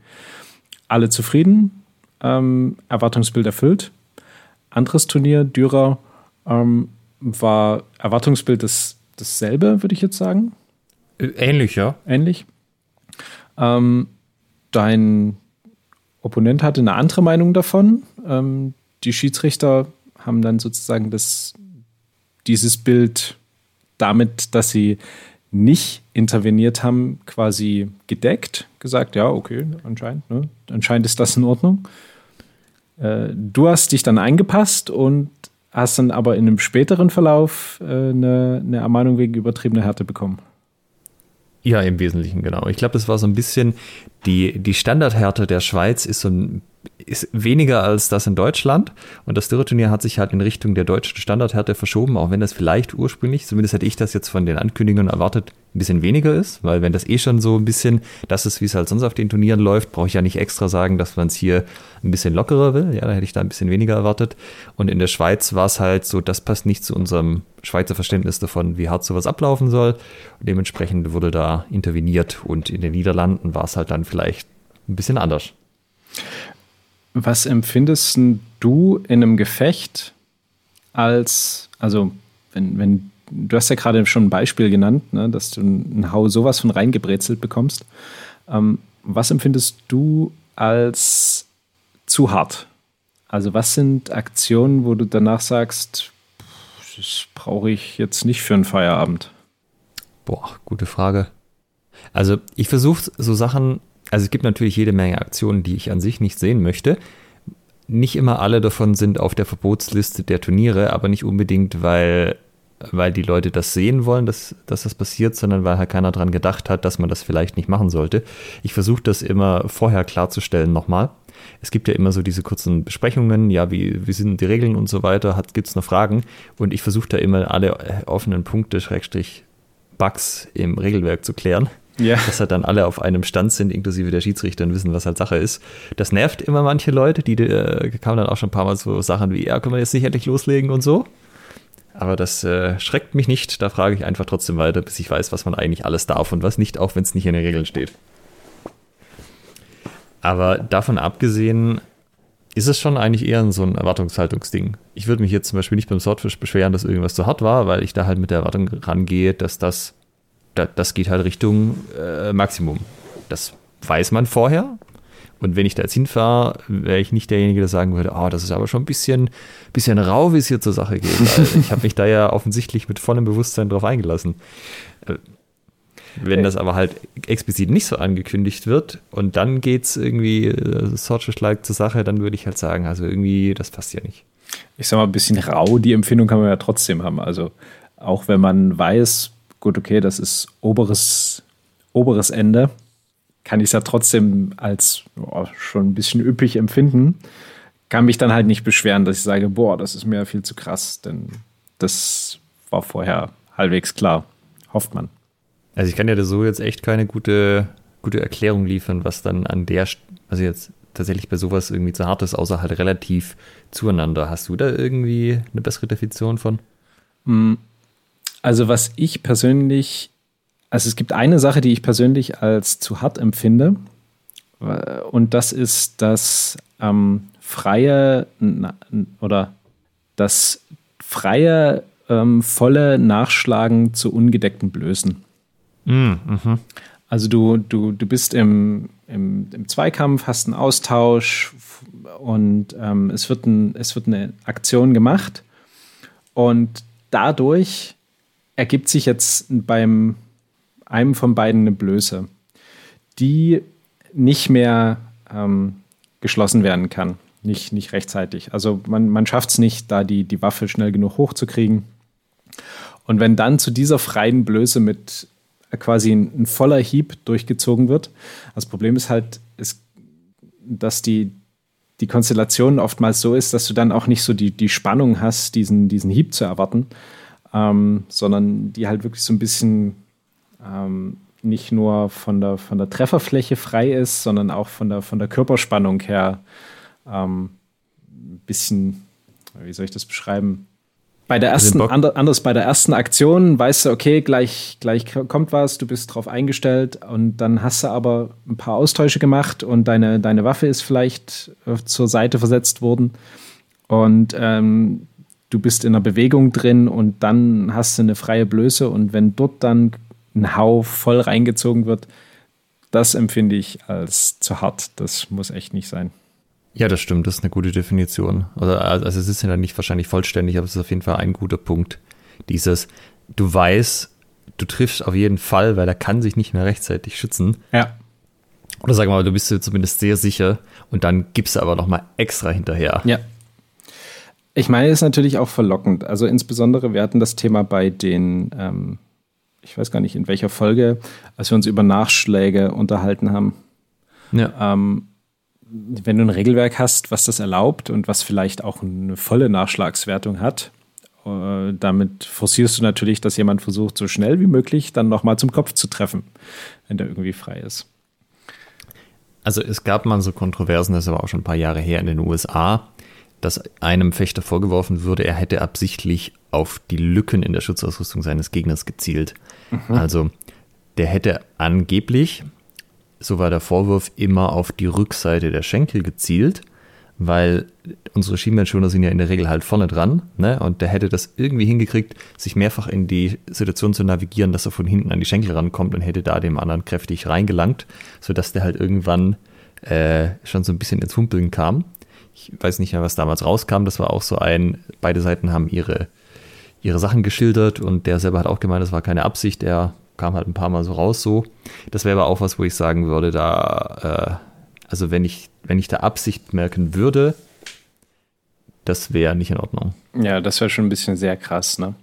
[SPEAKER 1] Alle zufrieden, ähm, Erwartungsbild erfüllt. Anderes Turnier, Dürer, ähm, war Erwartungsbild das, dasselbe, würde ich jetzt sagen.
[SPEAKER 2] Ähnlich, ja.
[SPEAKER 1] Ähnlich. Ähm, dein Opponent hatte eine andere Meinung davon. Ähm, die Schiedsrichter haben dann sozusagen das dieses Bild damit, dass sie nicht interveniert haben, quasi gedeckt, gesagt, ja, okay, anscheinend, ne? anscheinend ist das in Ordnung. Äh, du hast dich dann eingepasst und hast dann aber in einem späteren Verlauf äh, eine, eine Ermahnung wegen übertriebener Härte bekommen.
[SPEAKER 2] Ja, im Wesentlichen, genau. Ich glaube, das war so ein bisschen die, die Standardhärte der Schweiz ist so ein ist weniger als das in Deutschland. Und das Dürreturnier hat sich halt in Richtung der deutschen Standardhärte verschoben, auch wenn das vielleicht ursprünglich, zumindest hätte ich das jetzt von den Ankündigungen erwartet, ein bisschen weniger ist, weil wenn das eh schon so ein bisschen das ist, wie es halt sonst auf den Turnieren läuft, brauche ich ja nicht extra sagen, dass man es hier ein bisschen lockerer will. Ja, da hätte ich da ein bisschen weniger erwartet. Und in der Schweiz war es halt so, das passt nicht zu unserem Schweizer Verständnis davon, wie hart sowas ablaufen soll. Und dementsprechend wurde da interveniert und in den Niederlanden war es halt dann vielleicht ein bisschen anders.
[SPEAKER 1] Was empfindest du in einem Gefecht als, also wenn, wenn du hast ja gerade schon ein Beispiel genannt, ne, dass du einen Hau sowas von reingebrezelt bekommst. Ähm, was empfindest du als zu hart? Also was sind Aktionen, wo du danach sagst, das brauche ich jetzt nicht für einen Feierabend?
[SPEAKER 2] Boah, gute Frage. Also ich versuche so Sachen also es gibt natürlich jede Menge Aktionen, die ich an sich nicht sehen möchte. Nicht immer alle davon sind auf der Verbotsliste der Turniere, aber nicht unbedingt, weil, weil die Leute das sehen wollen, dass, dass das passiert, sondern weil halt keiner daran gedacht hat, dass man das vielleicht nicht machen sollte. Ich versuche das immer vorher klarzustellen nochmal. Es gibt ja immer so diese kurzen Besprechungen, ja, wie, wie sind die Regeln und so weiter, gibt es noch Fragen und ich versuche da immer alle offenen Punkte, Schrägstrich, Bugs im Regelwerk zu klären ja. dass halt dann alle auf einem Stand sind, inklusive der Schiedsrichter und wissen, was halt Sache ist. Das nervt immer manche Leute, die äh, kamen dann auch schon ein paar Mal so Sachen wie, ja, können wir jetzt nicht endlich loslegen und so. Aber das äh, schreckt mich nicht, da frage ich einfach trotzdem weiter, bis ich weiß, was man eigentlich alles darf und was nicht, auch wenn es nicht in den Regeln steht. Aber davon abgesehen ist es schon eigentlich eher so ein Erwartungshaltungsding. Ich würde mich jetzt zum Beispiel nicht beim Swordfish beschweren, dass irgendwas zu hart war, weil ich da halt mit der Erwartung rangehe, dass das da, das geht halt Richtung äh, Maximum. Das weiß man vorher. Und wenn ich da jetzt hinfahre, wäre ich nicht derjenige, der sagen würde, oh, das ist aber schon ein bisschen, bisschen rau, wie es hier zur Sache geht. <laughs> ich habe mich da ja offensichtlich mit vollem Bewusstsein drauf eingelassen. Äh, wenn das aber halt explizit nicht so angekündigt wird und dann geht es irgendwie äh, Sorge-like zur Sache, dann würde ich halt sagen, also irgendwie, das passt ja nicht.
[SPEAKER 1] Ich sag mal, ein bisschen rau, die Empfindung kann man ja trotzdem haben. Also auch wenn man weiß, gut, okay, das ist oberes, oberes Ende, kann ich es ja trotzdem als oh, schon ein bisschen üppig empfinden. Kann mich dann halt nicht beschweren, dass ich sage, boah, das ist mir viel zu krass, denn das war vorher halbwegs klar, hofft man.
[SPEAKER 2] Also ich kann ja so jetzt echt keine gute, gute Erklärung liefern, was dann an der, also jetzt tatsächlich bei sowas irgendwie zu hart ist, außer halt relativ zueinander. Hast du da irgendwie eine bessere Definition von?
[SPEAKER 1] Also was ich persönlich, also es gibt eine Sache, die ich persönlich als zu hart empfinde. Und das ist das ähm, freie oder das freie ähm, volle Nachschlagen zu ungedeckten Blößen. Mm, mhm. Also du, du, du bist im, im, im, Zweikampf, hast einen Austausch und ähm, es, wird ein, es wird eine Aktion gemacht und dadurch ergibt sich jetzt beim einem von beiden eine Blöße, die nicht mehr ähm, geschlossen werden kann. Nicht, nicht rechtzeitig. Also man, man schafft es nicht, da die, die Waffe schnell genug hochzukriegen. Und wenn dann zu dieser freien Blöße mit quasi ein, ein voller Hieb durchgezogen wird, das Problem ist halt, ist, dass die, die Konstellation oftmals so ist, dass du dann auch nicht so die, die Spannung hast, diesen, diesen Hieb zu erwarten, ähm, sondern die halt wirklich so ein bisschen ähm, nicht nur von der, von der Trefferfläche frei ist, sondern auch von der, von der Körperspannung her ähm, ein bisschen, wie soll ich das beschreiben? Bei der ersten, anders bei der ersten Aktion weißt du, okay, gleich, gleich kommt was, du bist drauf eingestellt und dann hast du aber ein paar Austausche gemacht und deine, deine Waffe ist vielleicht äh, zur Seite versetzt worden und ähm, du bist in einer Bewegung drin und dann hast du eine freie Blöße und wenn dort dann ein Hau voll reingezogen wird, das empfinde ich als zu hart. Das muss echt nicht sein.
[SPEAKER 2] Ja, das stimmt, das ist eine gute Definition. Also, also es ist ja nicht wahrscheinlich vollständig, aber es ist auf jeden Fall ein guter Punkt. Dieses, du weißt, du triffst auf jeden Fall, weil er kann sich nicht mehr rechtzeitig schützen.
[SPEAKER 1] Ja.
[SPEAKER 2] Oder sagen wir mal, du bist dir zumindest sehr sicher und dann gibst du aber noch mal extra hinterher.
[SPEAKER 1] Ja. Ich meine, es ist natürlich auch verlockend. Also insbesondere, wir hatten das Thema bei den, ähm, ich weiß gar nicht in welcher Folge, als wir uns über Nachschläge unterhalten haben.
[SPEAKER 2] Ja.
[SPEAKER 1] Ähm, wenn du ein Regelwerk hast, was das erlaubt und was vielleicht auch eine volle Nachschlagswertung hat, äh, damit forcierst du natürlich, dass jemand versucht, so schnell wie möglich dann nochmal zum Kopf zu treffen, wenn der irgendwie frei ist.
[SPEAKER 2] Also es gab mal so Kontroversen, das war auch schon ein paar Jahre her in den USA, dass einem Fechter vorgeworfen wurde, er hätte absichtlich auf die Lücken in der Schutzausrüstung seines Gegners gezielt. Mhm. Also der hätte angeblich, so war der Vorwurf, immer auf die Rückseite der Schenkel gezielt, weil unsere Schienbeinschoner sind ja in der Regel halt vorne dran, ne? Und der hätte das irgendwie hingekriegt, sich mehrfach in die Situation zu navigieren, dass er von hinten an die Schenkel rankommt und hätte da dem anderen kräftig reingelangt, sodass der halt irgendwann äh, schon so ein bisschen ins Humpeln kam. Ich weiß nicht mehr, was damals rauskam. Das war auch so ein, beide Seiten haben ihre, ihre Sachen geschildert und der selber hat auch gemeint, das war keine Absicht. Er kam halt ein paar Mal so raus so. Das wäre aber auch was, wo ich sagen würde, da, äh, also wenn ich, wenn ich da Absicht merken würde, das wäre nicht in Ordnung.
[SPEAKER 1] Ja, das wäre schon ein bisschen sehr krass, ne?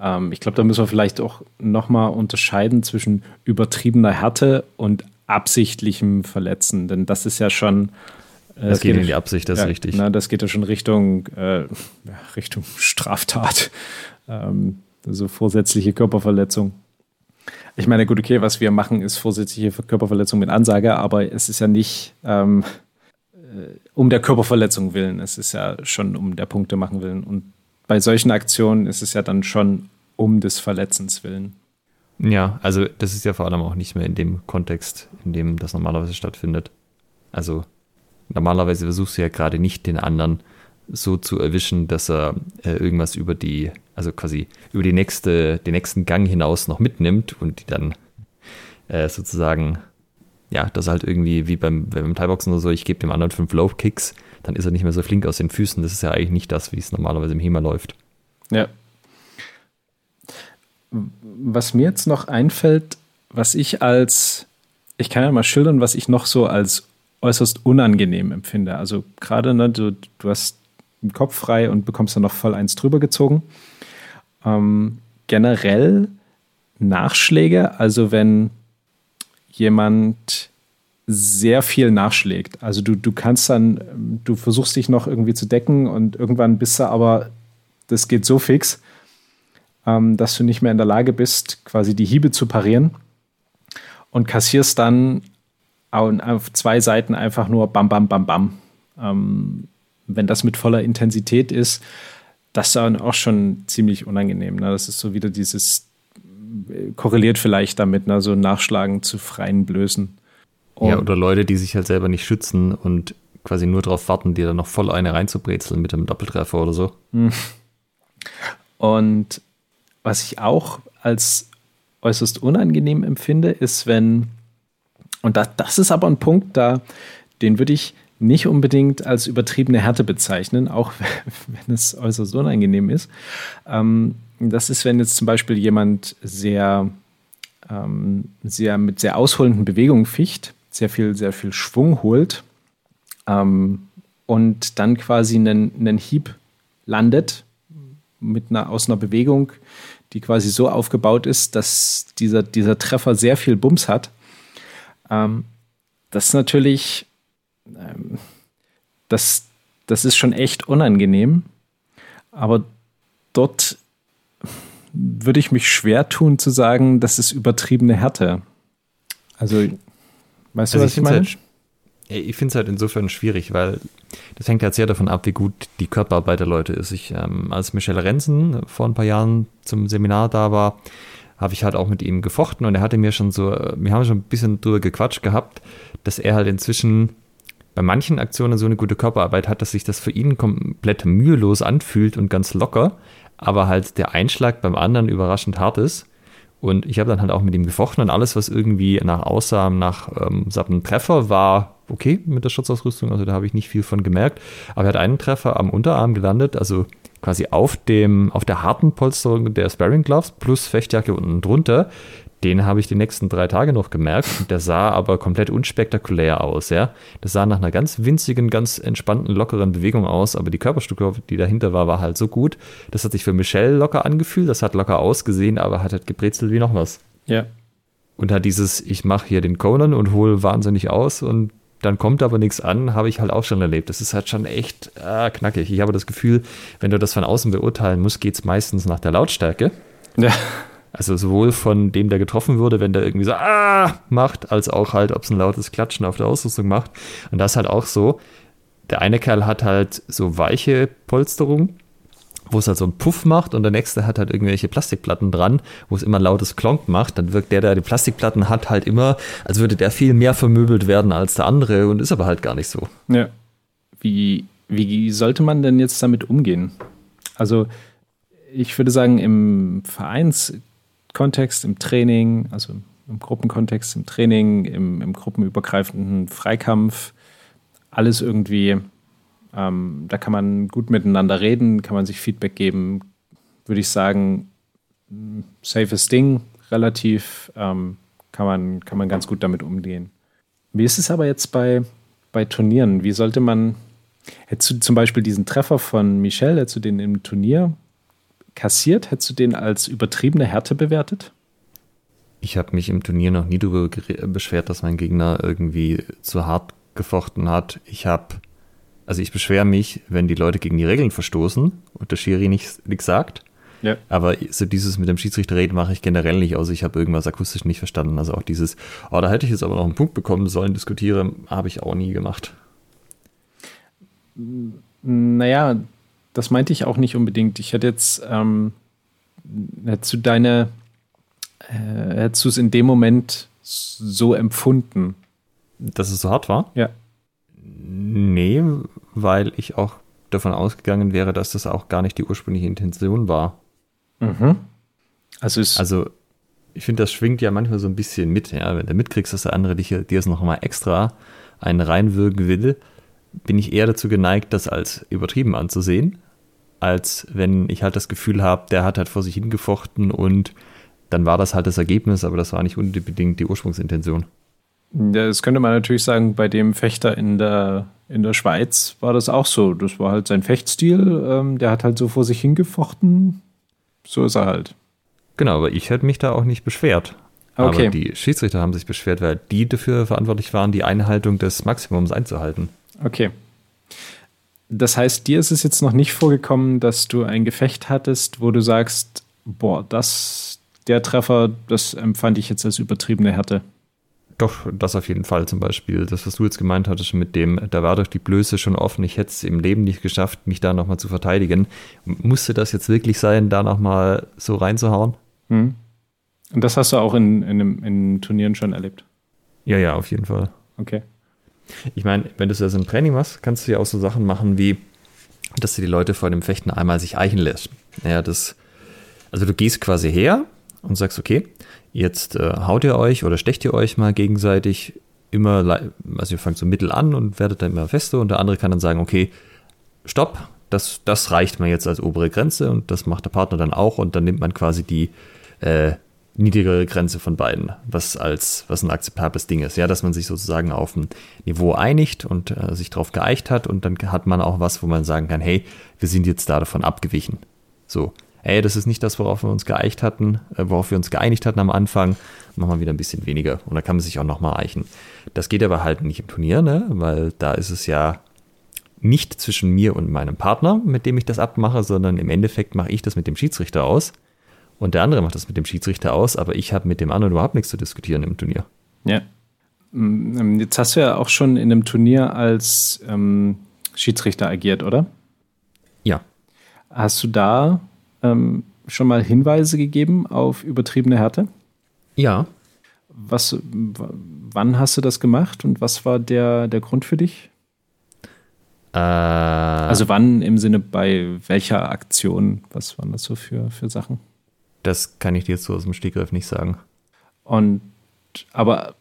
[SPEAKER 1] Ähm, ich glaube, da müssen wir vielleicht auch nochmal unterscheiden zwischen übertriebener Härte und absichtlichem Verletzen, denn das ist ja schon.
[SPEAKER 2] Äh, das geht in die Absicht, das
[SPEAKER 1] ja,
[SPEAKER 2] ist richtig.
[SPEAKER 1] Na, das geht ja schon Richtung, äh, Richtung <laughs> Straftat, ähm, also vorsätzliche Körperverletzung. Ich meine, gut, okay, was wir machen, ist vorsätzliche Körperverletzung mit Ansage, aber es ist ja nicht ähm, äh, um der Körperverletzung willen, es ist ja schon um der Punkte machen willen. Und bei solchen Aktionen ist es ja dann schon um des Verletzens willen.
[SPEAKER 2] Ja, also das ist ja vor allem auch nicht mehr in dem Kontext, in dem das normalerweise stattfindet. Also normalerweise versuchst du ja gerade nicht den anderen so zu erwischen, dass er äh, irgendwas über die, also quasi über die nächste, den nächsten Gang hinaus noch mitnimmt und die dann äh, sozusagen, ja, das halt irgendwie wie beim, beim Thai-Boxen oder so, ich gebe dem anderen fünf Low-Kicks, dann ist er nicht mehr so flink aus den Füßen. Das ist ja eigentlich nicht das, wie es normalerweise im HEMA läuft.
[SPEAKER 1] Ja, was mir jetzt noch einfällt, was ich als, ich kann ja mal schildern, was ich noch so als äußerst unangenehm empfinde. Also gerade, ne, du, du hast den Kopf frei und bekommst dann noch voll eins drüber gezogen. Ähm, generell Nachschläge, also wenn jemand sehr viel nachschlägt. Also du, du kannst dann, du versuchst dich noch irgendwie zu decken und irgendwann bist du aber, das geht so fix, ähm, dass du nicht mehr in der Lage bist, quasi die Hiebe zu parieren und kassierst dann auf zwei Seiten einfach nur bam, bam, bam, bam. Ähm, wenn das mit voller Intensität ist, das ist dann auch schon ziemlich unangenehm. Ne? Das ist so wieder dieses, korreliert vielleicht damit, ne? so Nachschlagen zu freien Blößen.
[SPEAKER 2] Und ja, oder Leute, die sich halt selber nicht schützen und quasi nur darauf warten, dir dann noch voll eine reinzubrezeln mit einem Doppeltreffer oder so.
[SPEAKER 1] Und was ich auch als äußerst unangenehm empfinde, ist, wenn, und das, das ist aber ein Punkt, da, den würde ich nicht unbedingt als übertriebene Härte bezeichnen, auch <laughs> wenn es äußerst unangenehm ist. Ähm, das ist, wenn jetzt zum Beispiel jemand sehr, ähm, sehr mit sehr ausholenden Bewegungen ficht, sehr viel, sehr viel Schwung holt ähm, und dann quasi einen, einen Hieb landet mit einer, aus einer Bewegung, die quasi so aufgebaut ist, dass dieser, dieser Treffer sehr viel Bums hat. Ähm, das ist natürlich, ähm, das, das ist schon echt unangenehm. Aber dort würde ich mich schwer tun zu sagen, das ist übertriebene Härte. Also, weißt du, also was ich, ich meine? Halt,
[SPEAKER 2] ich finde es halt insofern schwierig, weil das hängt halt sehr davon ab, wie gut die Körperarbeit der Leute ist. Ich, ähm, als Michel Renzen vor ein paar Jahren zum Seminar da war, habe ich halt auch mit ihm gefochten und er hatte mir schon so, wir haben schon ein bisschen drüber gequatscht gehabt, dass er halt inzwischen bei manchen Aktionen so eine gute Körperarbeit hat, dass sich das für ihn komplett mühelos anfühlt und ganz locker, aber halt der Einschlag beim anderen überraschend hart ist. Und ich habe dann halt auch mit ihm gefochten und alles, was irgendwie nach aussah, nach ähm, einem Treffer, war okay mit der Schutzausrüstung. Also da habe ich nicht viel von gemerkt. Aber er hat einen Treffer am Unterarm gelandet, also quasi auf dem, auf der harten Polsterung der Sparring Gloves plus Fechtjacke unten drunter. Den habe ich die nächsten drei Tage noch gemerkt. Der sah aber komplett unspektakulär aus, ja. Das sah nach einer ganz winzigen, ganz entspannten, lockeren Bewegung aus, aber die Körperstruktur, die dahinter war, war halt so gut. Das hat sich für Michelle locker angefühlt, das hat locker ausgesehen, aber hat halt gebrezelt wie noch was.
[SPEAKER 1] Ja.
[SPEAKER 2] Und hat dieses, ich mache hier den Conan und hole wahnsinnig aus und dann kommt aber nichts an, habe ich halt auch schon erlebt. Das ist halt schon echt ah, knackig. Ich habe das Gefühl, wenn du das von außen beurteilen musst, geht es meistens nach der Lautstärke.
[SPEAKER 1] Ja.
[SPEAKER 2] Also sowohl von dem, der getroffen wurde, wenn der irgendwie so ah macht, als auch halt, ob es ein lautes Klatschen auf der Ausrüstung macht. Und das halt auch so. Der eine Kerl hat halt so weiche Polsterung, wo es halt so einen Puff macht und der nächste hat halt irgendwelche Plastikplatten dran, wo es immer lautes Klonk macht. Dann wirkt der, der die Plastikplatten hat, halt immer, als würde der viel mehr vermöbelt werden als der andere und ist aber halt gar nicht so.
[SPEAKER 1] Ja. Wie, wie sollte man denn jetzt damit umgehen? Also, ich würde sagen, im Vereinskontext, im Training, also im Gruppenkontext, im Training, im, im gruppenübergreifenden Freikampf, alles irgendwie ähm, da kann man gut miteinander reden, kann man sich Feedback geben. Würde ich sagen, safes Ding, relativ ähm, kann, man, kann man ganz gut damit umgehen. Wie ist es aber jetzt bei, bei Turnieren? Wie sollte man, hättest du zum Beispiel diesen Treffer von Michel, hättest du den im Turnier kassiert? Hättest du den als übertriebene Härte bewertet?
[SPEAKER 2] Ich habe mich im Turnier noch nie darüber beschwert, dass mein Gegner irgendwie zu hart gefochten hat. Ich habe also ich beschwere mich, wenn die Leute gegen die Regeln verstoßen und der Schiri nichts sagt. Ja. Aber so dieses mit dem Schiedsrichter reden mache ich generell nicht, außer ich habe irgendwas akustisch nicht verstanden. Also auch dieses, oh, da hätte ich jetzt aber noch einen Punkt bekommen sollen, diskutiere, habe ich auch nie gemacht.
[SPEAKER 1] Naja, das meinte ich auch nicht unbedingt. Ich hätte jetzt, ähm, hättest du deine, äh, hättest du es in dem Moment so empfunden?
[SPEAKER 2] Dass es so hart war?
[SPEAKER 1] Ja.
[SPEAKER 2] Nee, weil ich auch davon ausgegangen wäre, dass das auch gar nicht die ursprüngliche Intention war.
[SPEAKER 1] Mhm. Also,
[SPEAKER 2] also ich finde, das schwingt ja manchmal so ein bisschen mit. Ja? Wenn du mitkriegst, dass der andere dich, dir es noch mal extra einen reinwürgen will, bin ich eher dazu geneigt, das als übertrieben anzusehen, als wenn ich halt das Gefühl habe, der hat halt vor sich hingefochten und dann war das halt das Ergebnis, aber das war nicht unbedingt die Ursprungsintention.
[SPEAKER 1] Das könnte man natürlich sagen, bei dem Fechter in der, in der Schweiz war das auch so. Das war halt sein Fechtstil. Ähm, der hat halt so vor sich hingefochten. So ist er halt.
[SPEAKER 2] Genau, aber ich hätte mich da auch nicht beschwert. Okay. Aber die Schiedsrichter haben sich beschwert, weil die dafür verantwortlich waren, die Einhaltung des Maximums einzuhalten.
[SPEAKER 1] Okay. Das heißt, dir ist es jetzt noch nicht vorgekommen, dass du ein Gefecht hattest, wo du sagst, boah, das, der Treffer, das empfand ich jetzt als übertriebene Härte.
[SPEAKER 2] Doch, das auf jeden Fall zum Beispiel. Das, was du jetzt gemeint hattest mit dem, da war doch die Blöße schon offen, ich hätte es im Leben nicht geschafft, mich da nochmal zu verteidigen. Musste das jetzt wirklich sein, da nochmal so reinzuhauen?
[SPEAKER 1] Hm. Und das hast du auch in, in, in Turnieren schon erlebt?
[SPEAKER 2] Ja, ja, auf jeden Fall.
[SPEAKER 1] Okay.
[SPEAKER 2] Ich meine, wenn du es also im Training machst, kannst du ja auch so Sachen machen wie, dass du die Leute vor dem Fechten einmal sich eichen lässt. Ja, das, also du gehst quasi her und sagst, okay, Jetzt äh, haut ihr euch oder stecht ihr euch mal gegenseitig immer, also ihr fangt so mittel an und werdet dann immer fester und der andere kann dann sagen, okay, stopp, das, das reicht mir jetzt als obere Grenze und das macht der Partner dann auch und dann nimmt man quasi die äh, niedrigere Grenze von beiden, was als was ein akzeptables Ding ist, ja, dass man sich sozusagen auf ein Niveau einigt und äh, sich darauf geeicht hat und dann hat man auch was, wo man sagen kann, hey, wir sind jetzt da davon abgewichen. So, ey, das ist nicht das, worauf wir uns geeicht hatten, äh, worauf wir uns geeinigt hatten am Anfang, machen wir wieder ein bisschen weniger. Und da kann man sich auch nochmal eichen. Das geht aber halt nicht im Turnier, ne? weil da ist es ja nicht zwischen mir und meinem Partner, mit dem ich das abmache, sondern im Endeffekt mache ich das mit dem Schiedsrichter aus. Und der andere macht das mit dem Schiedsrichter aus, aber ich habe mit dem anderen überhaupt nichts zu diskutieren im Turnier.
[SPEAKER 1] Ja. Mm, jetzt hast du ja auch schon in einem Turnier als ähm, Schiedsrichter agiert, oder?
[SPEAKER 2] Ja.
[SPEAKER 1] Hast du da ähm, schon mal Hinweise gegeben auf übertriebene Härte?
[SPEAKER 2] Ja.
[SPEAKER 1] Was, wann hast du das gemacht und was war der, der Grund für dich?
[SPEAKER 2] Äh,
[SPEAKER 1] also wann im Sinne bei welcher Aktion? Was waren das so für, für Sachen?
[SPEAKER 2] Das kann ich dir jetzt so aus dem Stegreif nicht sagen.
[SPEAKER 1] Und aber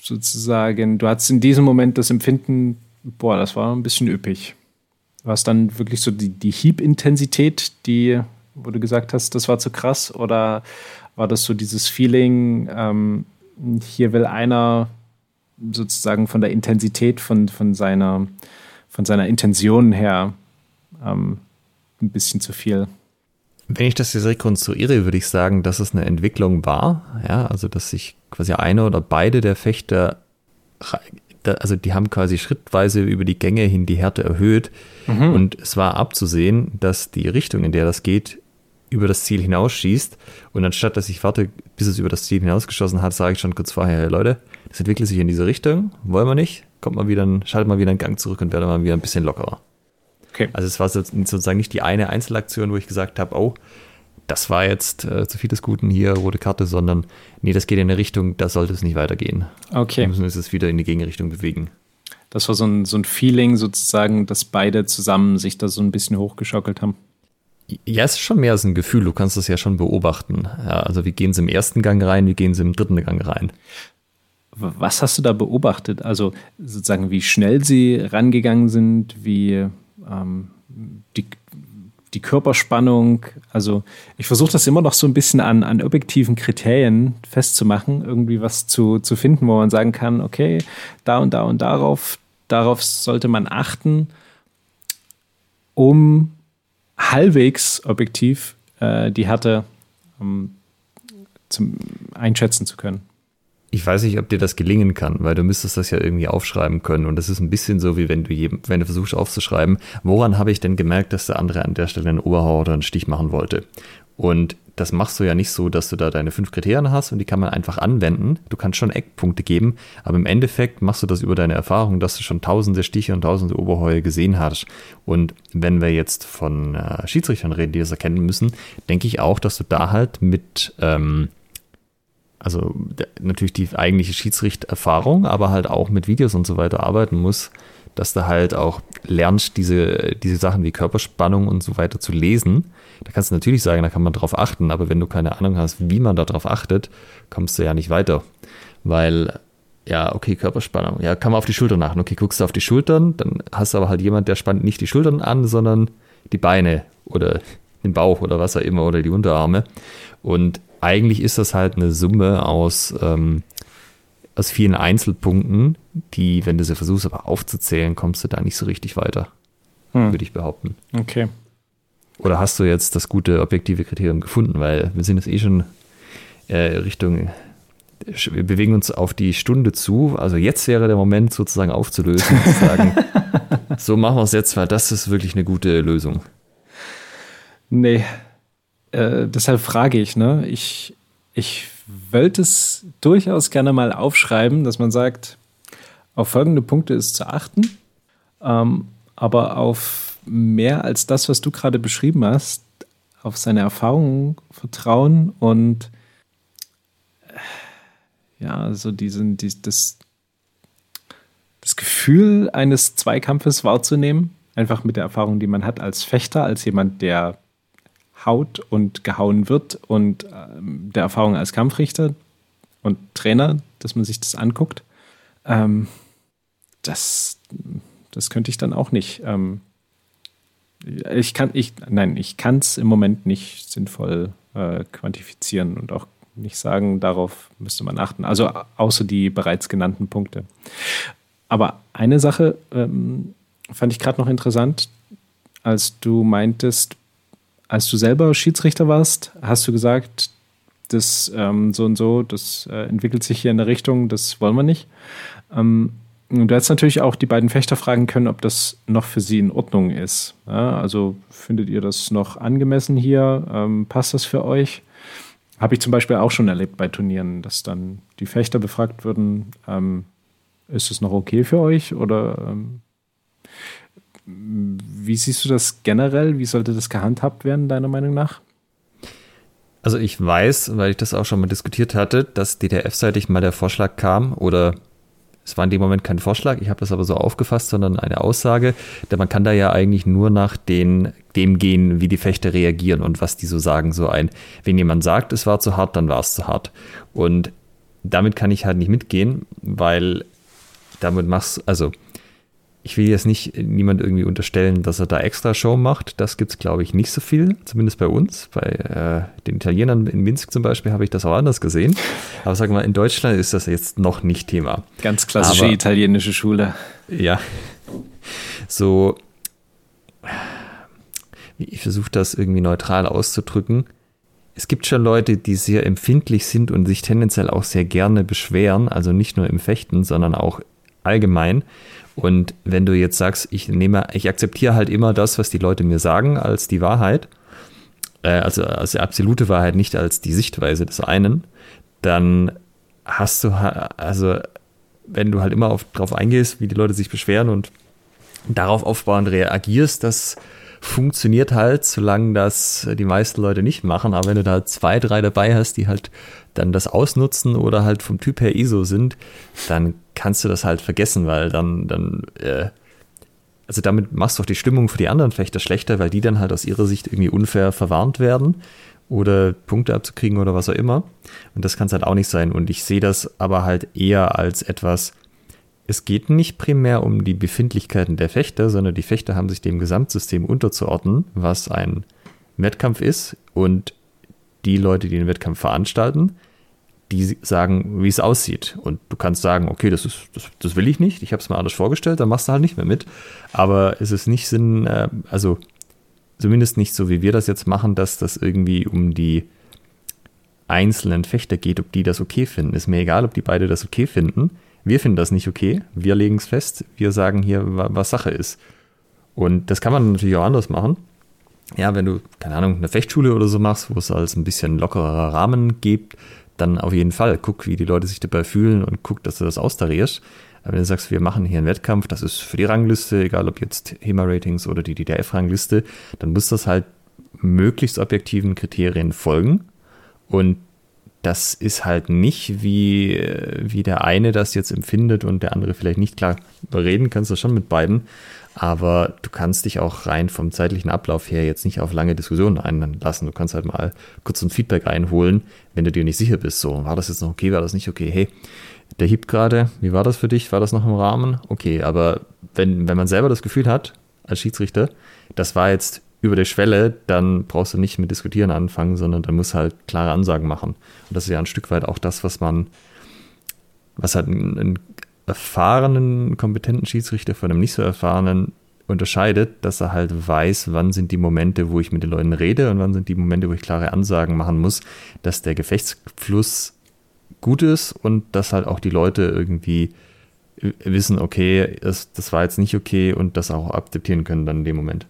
[SPEAKER 1] sozusagen, du hattest in diesem Moment das Empfinden, boah, das war ein bisschen üppig. War es dann wirklich so die, die Hieb-Intensität, die, wo du gesagt hast, das war zu krass? Oder war das so dieses Feeling, ähm, hier will einer sozusagen von der Intensität, von, von, seiner, von seiner Intention her ähm, ein bisschen zu viel?
[SPEAKER 2] Wenn ich das jetzt rekonstruiere, würde ich sagen, dass es eine Entwicklung war. Ja, also dass sich quasi eine oder beide der Fechter also die haben quasi schrittweise über die Gänge hin die Härte erhöht. Mhm. Und es war abzusehen, dass die Richtung, in der das geht, über das Ziel hinausschießt. Und anstatt dass ich warte, bis es über das Ziel hinausgeschossen hat, sage ich schon kurz vorher, hey Leute, das entwickelt sich in diese Richtung, wollen wir nicht, kommt mal wieder, schaltet mal wieder einen Gang zurück und werde mal wieder ein bisschen lockerer. Okay. Also es war sozusagen nicht die eine Einzelaktion, wo ich gesagt habe, oh, das war jetzt äh, zu viel des Guten hier, rote Karte, sondern nee, das geht in eine Richtung, da sollte es nicht weitergehen.
[SPEAKER 1] Okay. Wir
[SPEAKER 2] müssen es wieder in die Gegenrichtung bewegen.
[SPEAKER 1] Das war so ein, so ein Feeling sozusagen, dass beide zusammen sich da so ein bisschen hochgeschaukelt haben.
[SPEAKER 2] Ja, es ist schon mehr als ein Gefühl, du kannst das ja schon beobachten. Ja, also wie gehen sie im ersten Gang rein, wie gehen sie im dritten Gang rein.
[SPEAKER 1] Was hast du da beobachtet? Also sozusagen, wie schnell sie rangegangen sind, wie ähm, die, die Körperspannung. Also ich versuche das immer noch so ein bisschen an, an objektiven Kriterien festzumachen, irgendwie was zu, zu finden, wo man sagen kann, okay, da und da und darauf, darauf sollte man achten, um halbwegs objektiv äh, die Härte um, zum einschätzen zu können
[SPEAKER 2] ich weiß nicht, ob dir das gelingen kann, weil du müsstest das ja irgendwie aufschreiben können. Und das ist ein bisschen so, wie wenn du, jedem, wenn du versuchst aufzuschreiben, woran habe ich denn gemerkt, dass der andere an der Stelle einen Oberhauer oder einen Stich machen wollte. Und das machst du ja nicht so, dass du da deine fünf Kriterien hast und die kann man einfach anwenden. Du kannst schon Eckpunkte geben, aber im Endeffekt machst du das über deine Erfahrung, dass du schon tausende Stiche und tausende Oberhäue gesehen hast. Und wenn wir jetzt von äh, Schiedsrichtern reden, die das erkennen müssen, denke ich auch, dass du da halt mit ähm, also natürlich die eigentliche Schiedsrichterfahrung, aber halt auch mit Videos und so weiter arbeiten muss, dass du halt auch lernst, diese, diese Sachen wie Körperspannung und so weiter zu lesen. Da kannst du natürlich sagen, da kann man drauf achten, aber wenn du keine Ahnung hast, wie man darauf achtet, kommst du ja nicht weiter. Weil, ja, okay, Körperspannung, ja, kann man auf die Schultern achten. Okay, guckst du auf die Schultern, dann hast du aber halt jemand, der spannt nicht die Schultern an, sondern die Beine oder den Bauch oder was auch immer oder die Unterarme. Und eigentlich ist das halt eine Summe aus, ähm, aus vielen Einzelpunkten, die, wenn du sie versuchst, aber aufzuzählen, kommst du da nicht so richtig weiter, hm. würde ich behaupten.
[SPEAKER 1] Okay.
[SPEAKER 2] Oder hast du jetzt das gute objektive Kriterium gefunden? Weil wir sind jetzt eh schon äh, Richtung, wir bewegen uns auf die Stunde zu. Also jetzt wäre der Moment sozusagen aufzulösen und zu sagen, <laughs> so machen wir es jetzt, weil das ist wirklich eine gute Lösung.
[SPEAKER 1] Nee, äh, deshalb frage ich, ne? Ich, ich wollte es durchaus gerne mal aufschreiben, dass man sagt, auf folgende Punkte ist zu achten, ähm, aber auf mehr als das, was du gerade beschrieben hast, auf seine Erfahrungen vertrauen und äh, ja, so diesen, die, das, das Gefühl eines Zweikampfes wahrzunehmen, einfach mit der Erfahrung, die man hat als Fechter, als jemand, der haut und gehauen wird und ähm, der Erfahrung als Kampfrichter und Trainer, dass man sich das anguckt, ähm, das, das könnte ich dann auch nicht. Ähm, ich kann, ich, nein, ich kann es im Moment nicht sinnvoll äh, quantifizieren und auch nicht sagen, darauf müsste man achten. Also außer die bereits genannten Punkte. Aber eine Sache ähm, fand ich gerade noch interessant, als du meintest, als du selber Schiedsrichter warst, hast du gesagt, das ähm, so und so, das äh, entwickelt sich hier in der Richtung, das wollen wir nicht. Ähm, du hättest natürlich auch die beiden Fechter fragen können, ob das noch für sie in Ordnung ist. Ja, also findet ihr das noch angemessen hier? Ähm, passt das für euch? Habe ich zum Beispiel auch schon erlebt bei Turnieren, dass dann die Fechter befragt würden, ähm, ist es noch okay für euch oder ähm, wie siehst du das generell? Wie sollte das gehandhabt werden, deiner Meinung nach?
[SPEAKER 2] Also ich weiß, weil ich das auch schon mal diskutiert hatte, dass DTF-seitig mal der Vorschlag kam oder es war in dem Moment kein Vorschlag, ich habe das aber so aufgefasst, sondern eine Aussage, denn man kann da ja eigentlich nur nach den, dem gehen, wie die Fechter reagieren und was die so sagen. So ein, wenn jemand sagt, es war zu hart, dann war es zu hart. Und damit kann ich halt nicht mitgehen, weil damit machst, also ich will jetzt nicht niemand irgendwie unterstellen, dass er da extra Show macht. Das gibt es, glaube ich, nicht so viel, zumindest bei uns. Bei äh, den Italienern in Minsk zum Beispiel habe ich das auch anders gesehen. Aber sagen wir mal, in Deutschland ist das jetzt noch nicht Thema.
[SPEAKER 1] Ganz klassische Aber, italienische Schule.
[SPEAKER 2] Ja. So, ich versuche das irgendwie neutral auszudrücken. Es gibt schon Leute, die sehr empfindlich sind und sich tendenziell auch sehr gerne beschweren, also nicht nur im Fechten, sondern auch allgemein. Und wenn du jetzt sagst, ich nehme, ich akzeptiere halt immer das, was die Leute mir sagen, als die Wahrheit, äh, also als absolute Wahrheit, nicht als die Sichtweise des einen, dann hast du, also wenn du halt immer auf, drauf eingehst, wie die Leute sich beschweren und darauf aufbauend reagierst, das funktioniert halt, solange das die meisten Leute nicht machen. Aber wenn du da zwei, drei dabei hast, die halt dann das ausnutzen oder halt vom Typ her ISO sind, dann kannst du das halt vergessen, weil dann, dann, äh, also damit machst du auch die Stimmung für die anderen Fechter schlechter, weil die dann halt aus ihrer Sicht irgendwie unfair verwarnt werden oder Punkte abzukriegen oder was auch immer. Und das kann es halt auch nicht sein. Und ich sehe das aber halt eher als etwas, es geht nicht primär um die Befindlichkeiten der Fechter, sondern die Fechter haben sich dem Gesamtsystem unterzuordnen, was ein Wettkampf ist. Und die Leute, die den Wettkampf veranstalten, die sagen, wie es aussieht. Und du kannst sagen, okay, das, ist, das, das will ich nicht, ich habe es mir anders vorgestellt, dann machst du halt nicht mehr mit. Aber es ist nicht Sinn, äh, also zumindest nicht so, wie wir das jetzt machen, dass das irgendwie um die einzelnen Fechter geht, ob die das okay finden. Ist mir egal, ob die beide das okay finden. Wir finden das nicht okay. Wir legen es fest. Wir sagen hier, was Sache ist. Und das kann man natürlich auch anders machen. Ja, wenn du, keine Ahnung, eine Fechtschule oder so machst, wo es als ein bisschen lockerer Rahmen gibt, dann auf jeden Fall guck, wie die Leute sich dabei fühlen und guck, dass du das austarierst. Aber wenn du sagst, wir machen hier einen Wettkampf, das ist für die Rangliste, egal ob jetzt HEMA-Ratings oder die DDF-Rangliste, dann muss das halt möglichst objektiven Kriterien folgen. Und das ist halt nicht wie, wie der eine das jetzt empfindet und der andere vielleicht nicht. Klar, überreden kannst du schon mit beiden, aber du kannst dich auch rein vom zeitlichen Ablauf her jetzt nicht auf lange Diskussionen einlassen. Du kannst halt mal kurz ein Feedback einholen, wenn du dir nicht sicher bist. So, war das jetzt noch okay, war das nicht okay? Hey, der Hieb gerade, wie war das für dich? War das noch im Rahmen? Okay, aber wenn, wenn man selber das Gefühl hat, als Schiedsrichter, das war jetzt über der Schwelle, dann brauchst du nicht mit Diskutieren anfangen, sondern dann musst halt klare Ansagen machen. Und das ist ja ein Stück weit auch das, was man, was halt ein, ein erfahrenen, kompetenten Schiedsrichter von einem nicht so erfahrenen unterscheidet, dass er halt weiß, wann sind die Momente, wo ich mit den Leuten rede und wann sind die Momente, wo ich klare Ansagen machen muss, dass der Gefechtsfluss gut ist und dass halt auch die Leute irgendwie wissen, okay, das, das war jetzt nicht okay und das auch akzeptieren können dann in dem Moment.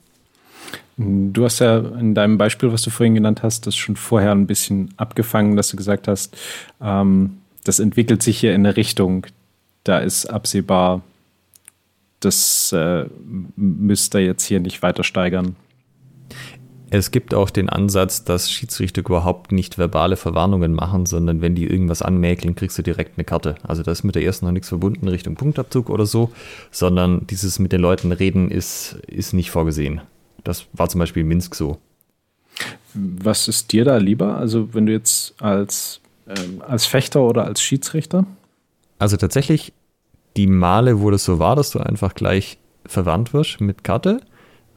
[SPEAKER 1] Du hast ja in deinem Beispiel, was du vorhin genannt hast, das schon vorher ein bisschen abgefangen, dass du gesagt hast, ähm, das entwickelt sich hier in eine Richtung, da ist absehbar, das äh, müsst ihr jetzt hier nicht weiter steigern.
[SPEAKER 2] Es gibt auch den Ansatz, dass Schiedsrichter überhaupt nicht verbale Verwarnungen machen, sondern wenn die irgendwas anmäkeln, kriegst du direkt eine Karte. Also da ist mit der ersten noch nichts verbunden Richtung Punktabzug oder so, sondern dieses mit den Leuten reden ist, ist nicht vorgesehen. Das war zum Beispiel in Minsk so.
[SPEAKER 1] Was ist dir da lieber? Also wenn du jetzt als, ähm, als Fechter oder als Schiedsrichter?
[SPEAKER 2] Also tatsächlich die Male, wo das so war, dass du einfach gleich verwandt wirst mit Karte,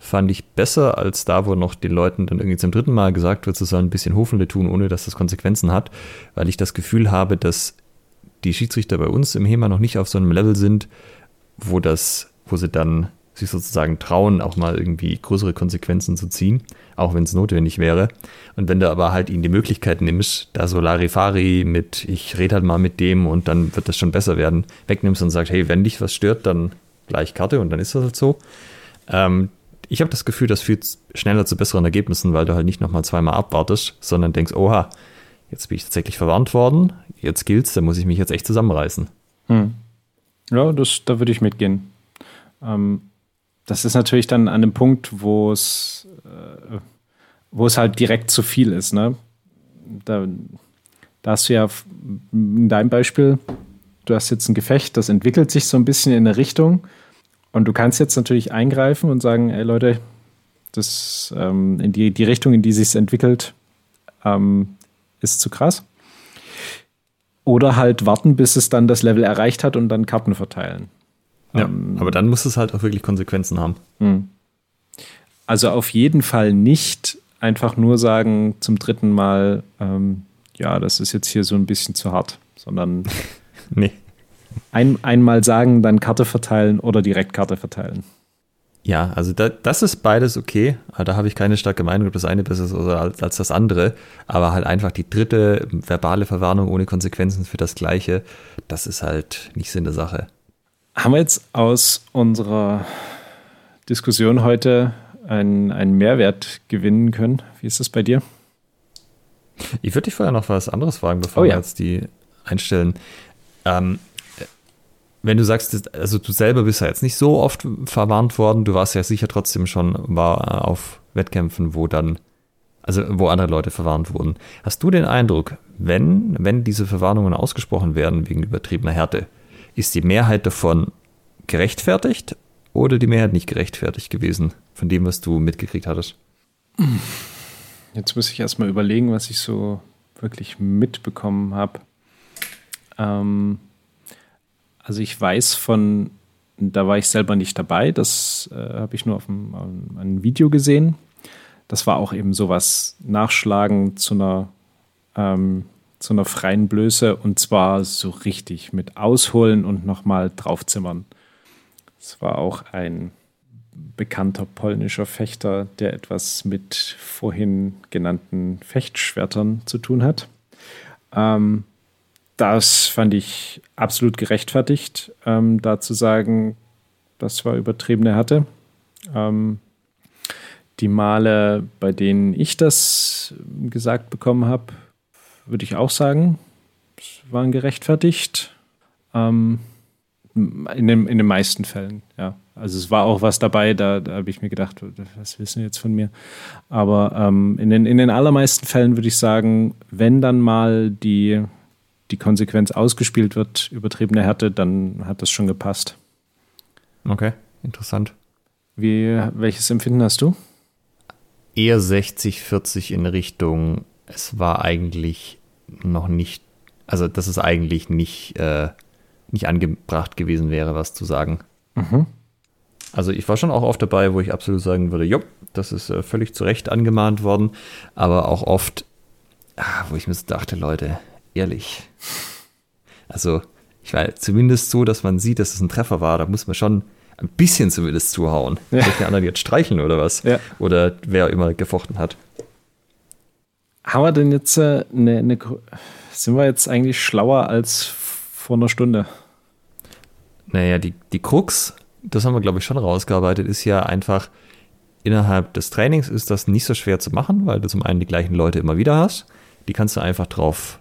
[SPEAKER 2] fand ich besser als da, wo noch den Leuten dann irgendwie zum dritten Mal gesagt wird, sie sollen ein bisschen Hofende tun, ohne dass das Konsequenzen hat, weil ich das Gefühl habe, dass die Schiedsrichter bei uns im HEMA noch nicht auf so einem Level sind, wo das, wo sie dann sich sozusagen trauen, auch mal irgendwie größere Konsequenzen zu ziehen, auch wenn es notwendig wäre. Und wenn du aber halt ihnen die Möglichkeit nimmst, da so Larifari mit, ich rede halt mal mit dem und dann wird das schon besser werden, wegnimmst und sagst, hey, wenn dich was stört, dann gleich Karte und dann ist das halt so. Ähm, ich habe das Gefühl, das führt schneller zu besseren Ergebnissen, weil du halt nicht nochmal zweimal abwartest, sondern denkst, oha, jetzt bin ich tatsächlich verwarnt worden, jetzt gilt's, da muss ich mich jetzt echt zusammenreißen. Hm.
[SPEAKER 1] Ja, das, da würde ich mitgehen. Ähm, das ist natürlich dann an dem Punkt, wo es, äh, wo es halt direkt zu viel ist. Ne? Da, da hast du ja in deinem Beispiel, du hast jetzt ein Gefecht, das entwickelt sich so ein bisschen in eine Richtung und du kannst jetzt natürlich eingreifen und sagen, ey Leute, das ähm, in die, die Richtung, in die sich entwickelt, ähm, ist zu krass. Oder halt warten, bis es dann das Level erreicht hat und dann Karten verteilen.
[SPEAKER 2] Ja, ähm, aber dann muss es halt auch wirklich Konsequenzen haben. Hm.
[SPEAKER 1] Also auf jeden Fall nicht einfach nur sagen zum dritten Mal, ähm, ja, das ist jetzt hier so ein bisschen zu hart, sondern <laughs> nee. ein, einmal sagen, dann Karte verteilen oder direkt Karte verteilen.
[SPEAKER 2] Ja, also da, das ist beides okay. Da habe ich keine starke Meinung, ob das eine besser ist als, als das andere. Aber halt einfach die dritte verbale Verwarnung ohne Konsequenzen für das Gleiche, das ist halt nicht Sinn der Sache.
[SPEAKER 1] Haben wir jetzt aus unserer Diskussion heute einen, einen Mehrwert gewinnen können? Wie ist das bei dir?
[SPEAKER 2] Ich würde dich vorher noch was anderes fragen, bevor oh, ja. wir jetzt die einstellen. Ähm, wenn du sagst, also du selber bist ja jetzt nicht so oft verwarnt worden, du warst ja sicher trotzdem schon war auf Wettkämpfen, wo dann, also wo andere Leute verwarnt wurden. Hast du den Eindruck, wenn, wenn diese Verwarnungen ausgesprochen werden wegen übertriebener Härte, ist die Mehrheit davon gerechtfertigt oder die Mehrheit nicht gerechtfertigt gewesen von dem, was du mitgekriegt hattest?
[SPEAKER 1] Jetzt muss ich erstmal überlegen, was ich so wirklich mitbekommen habe. Ähm, also ich weiß von, da war ich selber nicht dabei, das äh, habe ich nur auf einem, einem, Video gesehen. Das war auch eben sowas Nachschlagen zu einer, ähm, zu einer freien Blöße und zwar so richtig mit Ausholen und nochmal draufzimmern. Es war auch ein bekannter polnischer Fechter, der etwas mit vorhin genannten Fechtschwertern zu tun hat. Ähm, das fand ich absolut gerechtfertigt, ähm, da zu sagen, das war übertriebene Härte. Ähm, die Male, bei denen ich das gesagt bekommen habe, würde ich auch sagen, waren gerechtfertigt. Ähm, in, den, in den meisten Fällen, ja. Also es war auch was dabei, da, da habe ich mir gedacht, was wissen jetzt von mir? Aber ähm, in, den, in den allermeisten Fällen würde ich sagen, wenn dann mal die, die Konsequenz ausgespielt wird, übertriebene Härte, dann hat das schon gepasst.
[SPEAKER 2] Okay, interessant.
[SPEAKER 1] Wie, welches Empfinden hast du?
[SPEAKER 2] Eher 60, 40 in Richtung, es war eigentlich noch nicht, also dass es eigentlich nicht, äh, nicht angebracht gewesen wäre, was zu sagen. Mhm. Also ich war schon auch oft dabei, wo ich absolut sagen würde, jo, das ist äh, völlig zu Recht angemahnt worden, aber auch oft, ah, wo ich mir dachte, Leute, ehrlich. Also ich war zumindest so, dass man sieht, dass es ein Treffer war, da muss man schon ein bisschen zumindest zuhauen. Ja. Soll der anderen jetzt streicheln oder was? Ja. Oder wer immer gefochten hat.
[SPEAKER 1] Haben wir denn jetzt äh, eine, eine, sind wir jetzt eigentlich schlauer als vor einer Stunde?
[SPEAKER 2] Naja, die, die Krux das haben wir, glaube ich, schon rausgearbeitet, ist ja einfach, innerhalb des Trainings ist das nicht so schwer zu machen, weil du zum einen die gleichen Leute immer wieder hast. Die kannst du einfach drauf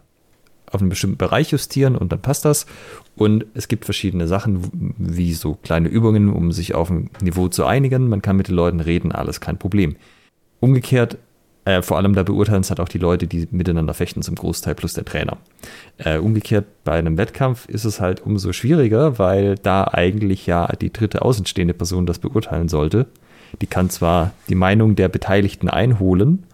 [SPEAKER 2] auf einen bestimmten Bereich justieren und dann passt das. Und es gibt verschiedene Sachen, wie so kleine Übungen, um sich auf ein Niveau zu einigen. Man kann mit den Leuten reden, alles kein Problem. Umgekehrt äh, vor allem da beurteilen es halt auch die Leute, die miteinander fechten, zum Großteil plus der Trainer. Äh, umgekehrt bei einem Wettkampf ist es halt umso schwieriger, weil da eigentlich ja die dritte außenstehende Person das beurteilen sollte. Die kann zwar die Meinung der Beteiligten einholen,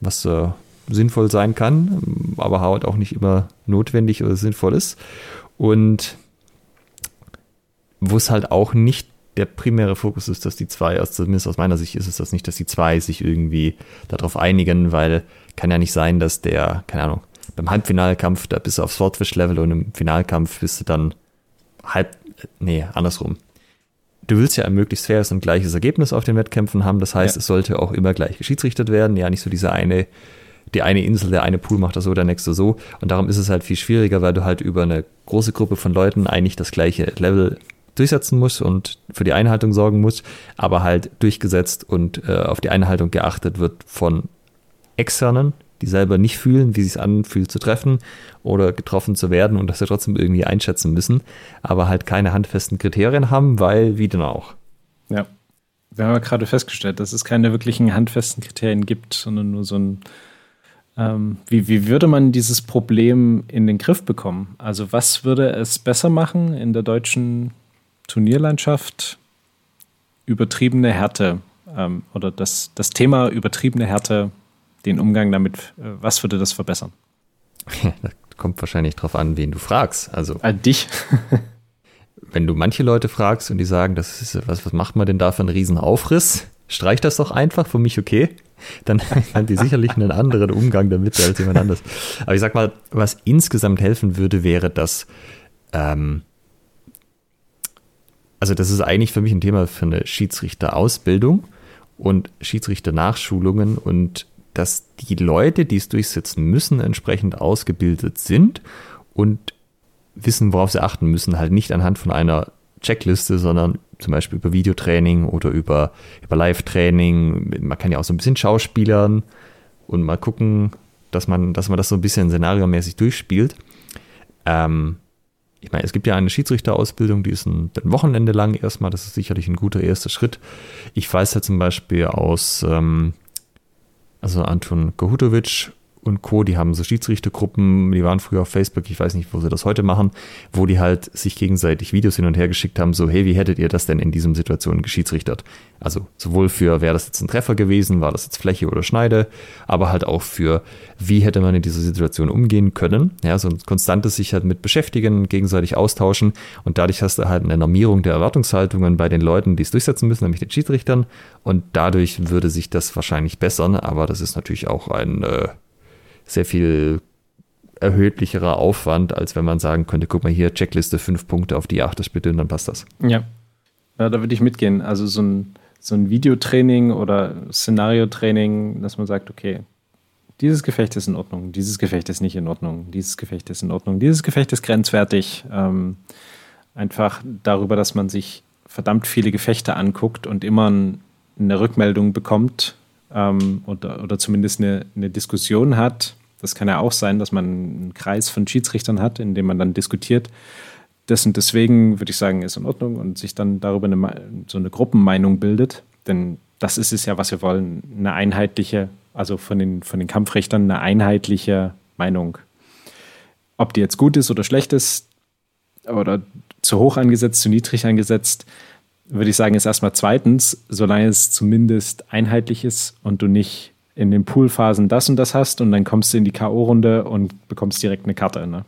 [SPEAKER 2] was äh, sinnvoll sein kann, aber halt auch nicht immer notwendig oder sinnvoll ist. Und wo es halt auch nicht der primäre Fokus ist, dass die zwei, also zumindest aus meiner Sicht ist es das nicht, dass die zwei sich irgendwie darauf einigen, weil kann ja nicht sein, dass der, keine Ahnung, beim Halbfinalkampf, da bist du auf Swordfish-Level und im Finalkampf bist du dann halb, nee, andersrum. Du willst ja ein möglichst faires und gleiches Ergebnis auf den Wettkämpfen haben, das heißt, ja. es sollte auch immer gleich geschiedsrichtet werden, ja, nicht so diese eine, die eine Insel, der eine Pool macht das so, der nächste so. Und darum ist es halt viel schwieriger, weil du halt über eine große Gruppe von Leuten eigentlich das gleiche Level durchsetzen muss und für die Einhaltung sorgen muss, aber halt durchgesetzt und äh, auf die Einhaltung geachtet wird von Externen, die selber nicht fühlen, wie es sich anfühlt zu treffen oder getroffen zu werden und das sie trotzdem irgendwie einschätzen müssen, aber halt keine handfesten Kriterien haben, weil wie denn auch.
[SPEAKER 1] Ja, wir haben ja gerade festgestellt, dass es keine wirklichen handfesten Kriterien gibt, sondern nur so ein ähm, wie, wie würde man dieses Problem in den Griff bekommen? Also was würde es besser machen in der deutschen Turnierlandschaft übertriebene Härte ähm, oder das, das Thema übertriebene Härte, den Umgang damit, äh, was würde das verbessern?
[SPEAKER 2] das kommt wahrscheinlich drauf an, wen du fragst. Also
[SPEAKER 1] an dich. <laughs>
[SPEAKER 2] wenn du manche Leute fragst und die sagen, das ist, was, was macht man denn da für einen Riesenaufriss? Streich das doch einfach, für mich okay. Dann <laughs> haben die sicherlich einen anderen Umgang damit als jemand anders. Aber ich sag mal, was insgesamt helfen würde, wäre, dass, ähm, also das ist eigentlich für mich ein Thema für eine Schiedsrichterausbildung und Schiedsrichternachschulungen und dass die Leute, die es durchsetzen müssen, entsprechend ausgebildet sind und wissen, worauf sie achten müssen, halt nicht anhand von einer Checkliste, sondern zum Beispiel über Videotraining oder über, über Live-Training. Man kann ja auch so ein bisschen schauspielern und mal gucken, dass man, dass man das so ein bisschen szenariomäßig durchspielt. Ähm, ich meine, es gibt ja eine Schiedsrichterausbildung, die ist ein, ein, Wochenende lang erstmal, das ist sicherlich ein guter erster Schritt. Ich weiß ja zum Beispiel aus, ähm, also Anton Kohutovic und Co., die haben so Schiedsrichtergruppen, die waren früher auf Facebook, ich weiß nicht, wo sie das heute machen, wo die halt sich gegenseitig Videos hin und her geschickt haben, so, hey, wie hättet ihr das denn in diesem Situation geschiedsrichtert? Also sowohl für, wäre das jetzt ein Treffer gewesen, war das jetzt Fläche oder Schneide, aber halt auch für, wie hätte man in dieser Situation umgehen können. Ja, so ein konstantes sich halt mit beschäftigen, gegenseitig austauschen und dadurch hast du halt eine Normierung der Erwartungshaltungen bei den Leuten, die es durchsetzen müssen, nämlich den Schiedsrichtern und dadurch würde sich das wahrscheinlich bessern, aber das ist natürlich auch ein äh, sehr viel erhöhtlicherer Aufwand, als wenn man sagen könnte, guck mal hier, Checkliste, fünf Punkte, auf die achtest bitte und dann passt das.
[SPEAKER 1] Ja, ja da würde ich mitgehen. Also so ein, so ein Videotraining oder Szenariotraining, dass man sagt, okay, dieses Gefecht ist in Ordnung, dieses Gefecht ist nicht in Ordnung, dieses Gefecht ist in Ordnung, dieses Gefecht ist grenzwertig. Ähm, einfach darüber, dass man sich verdammt viele Gefechte anguckt und immer eine Rückmeldung bekommt, ähm, oder, oder zumindest eine, eine Diskussion hat. Das kann ja auch sein, dass man einen Kreis von Schiedsrichtern hat, in dem man dann diskutiert. Das und deswegen würde ich sagen, ist in Ordnung und sich dann darüber eine, so eine Gruppenmeinung bildet. Denn das ist es ja, was wir wollen. Eine einheitliche, also von den, von den Kampfrichtern eine einheitliche Meinung. Ob die jetzt gut ist oder schlecht ist oder zu hoch angesetzt, zu niedrig angesetzt, würde ich sagen, ist erstmal zweitens, solange es zumindest einheitlich ist und du nicht in den Poolphasen das und das hast und dann kommst du in die K.O.-Runde und bekommst direkt eine Karte. Ne?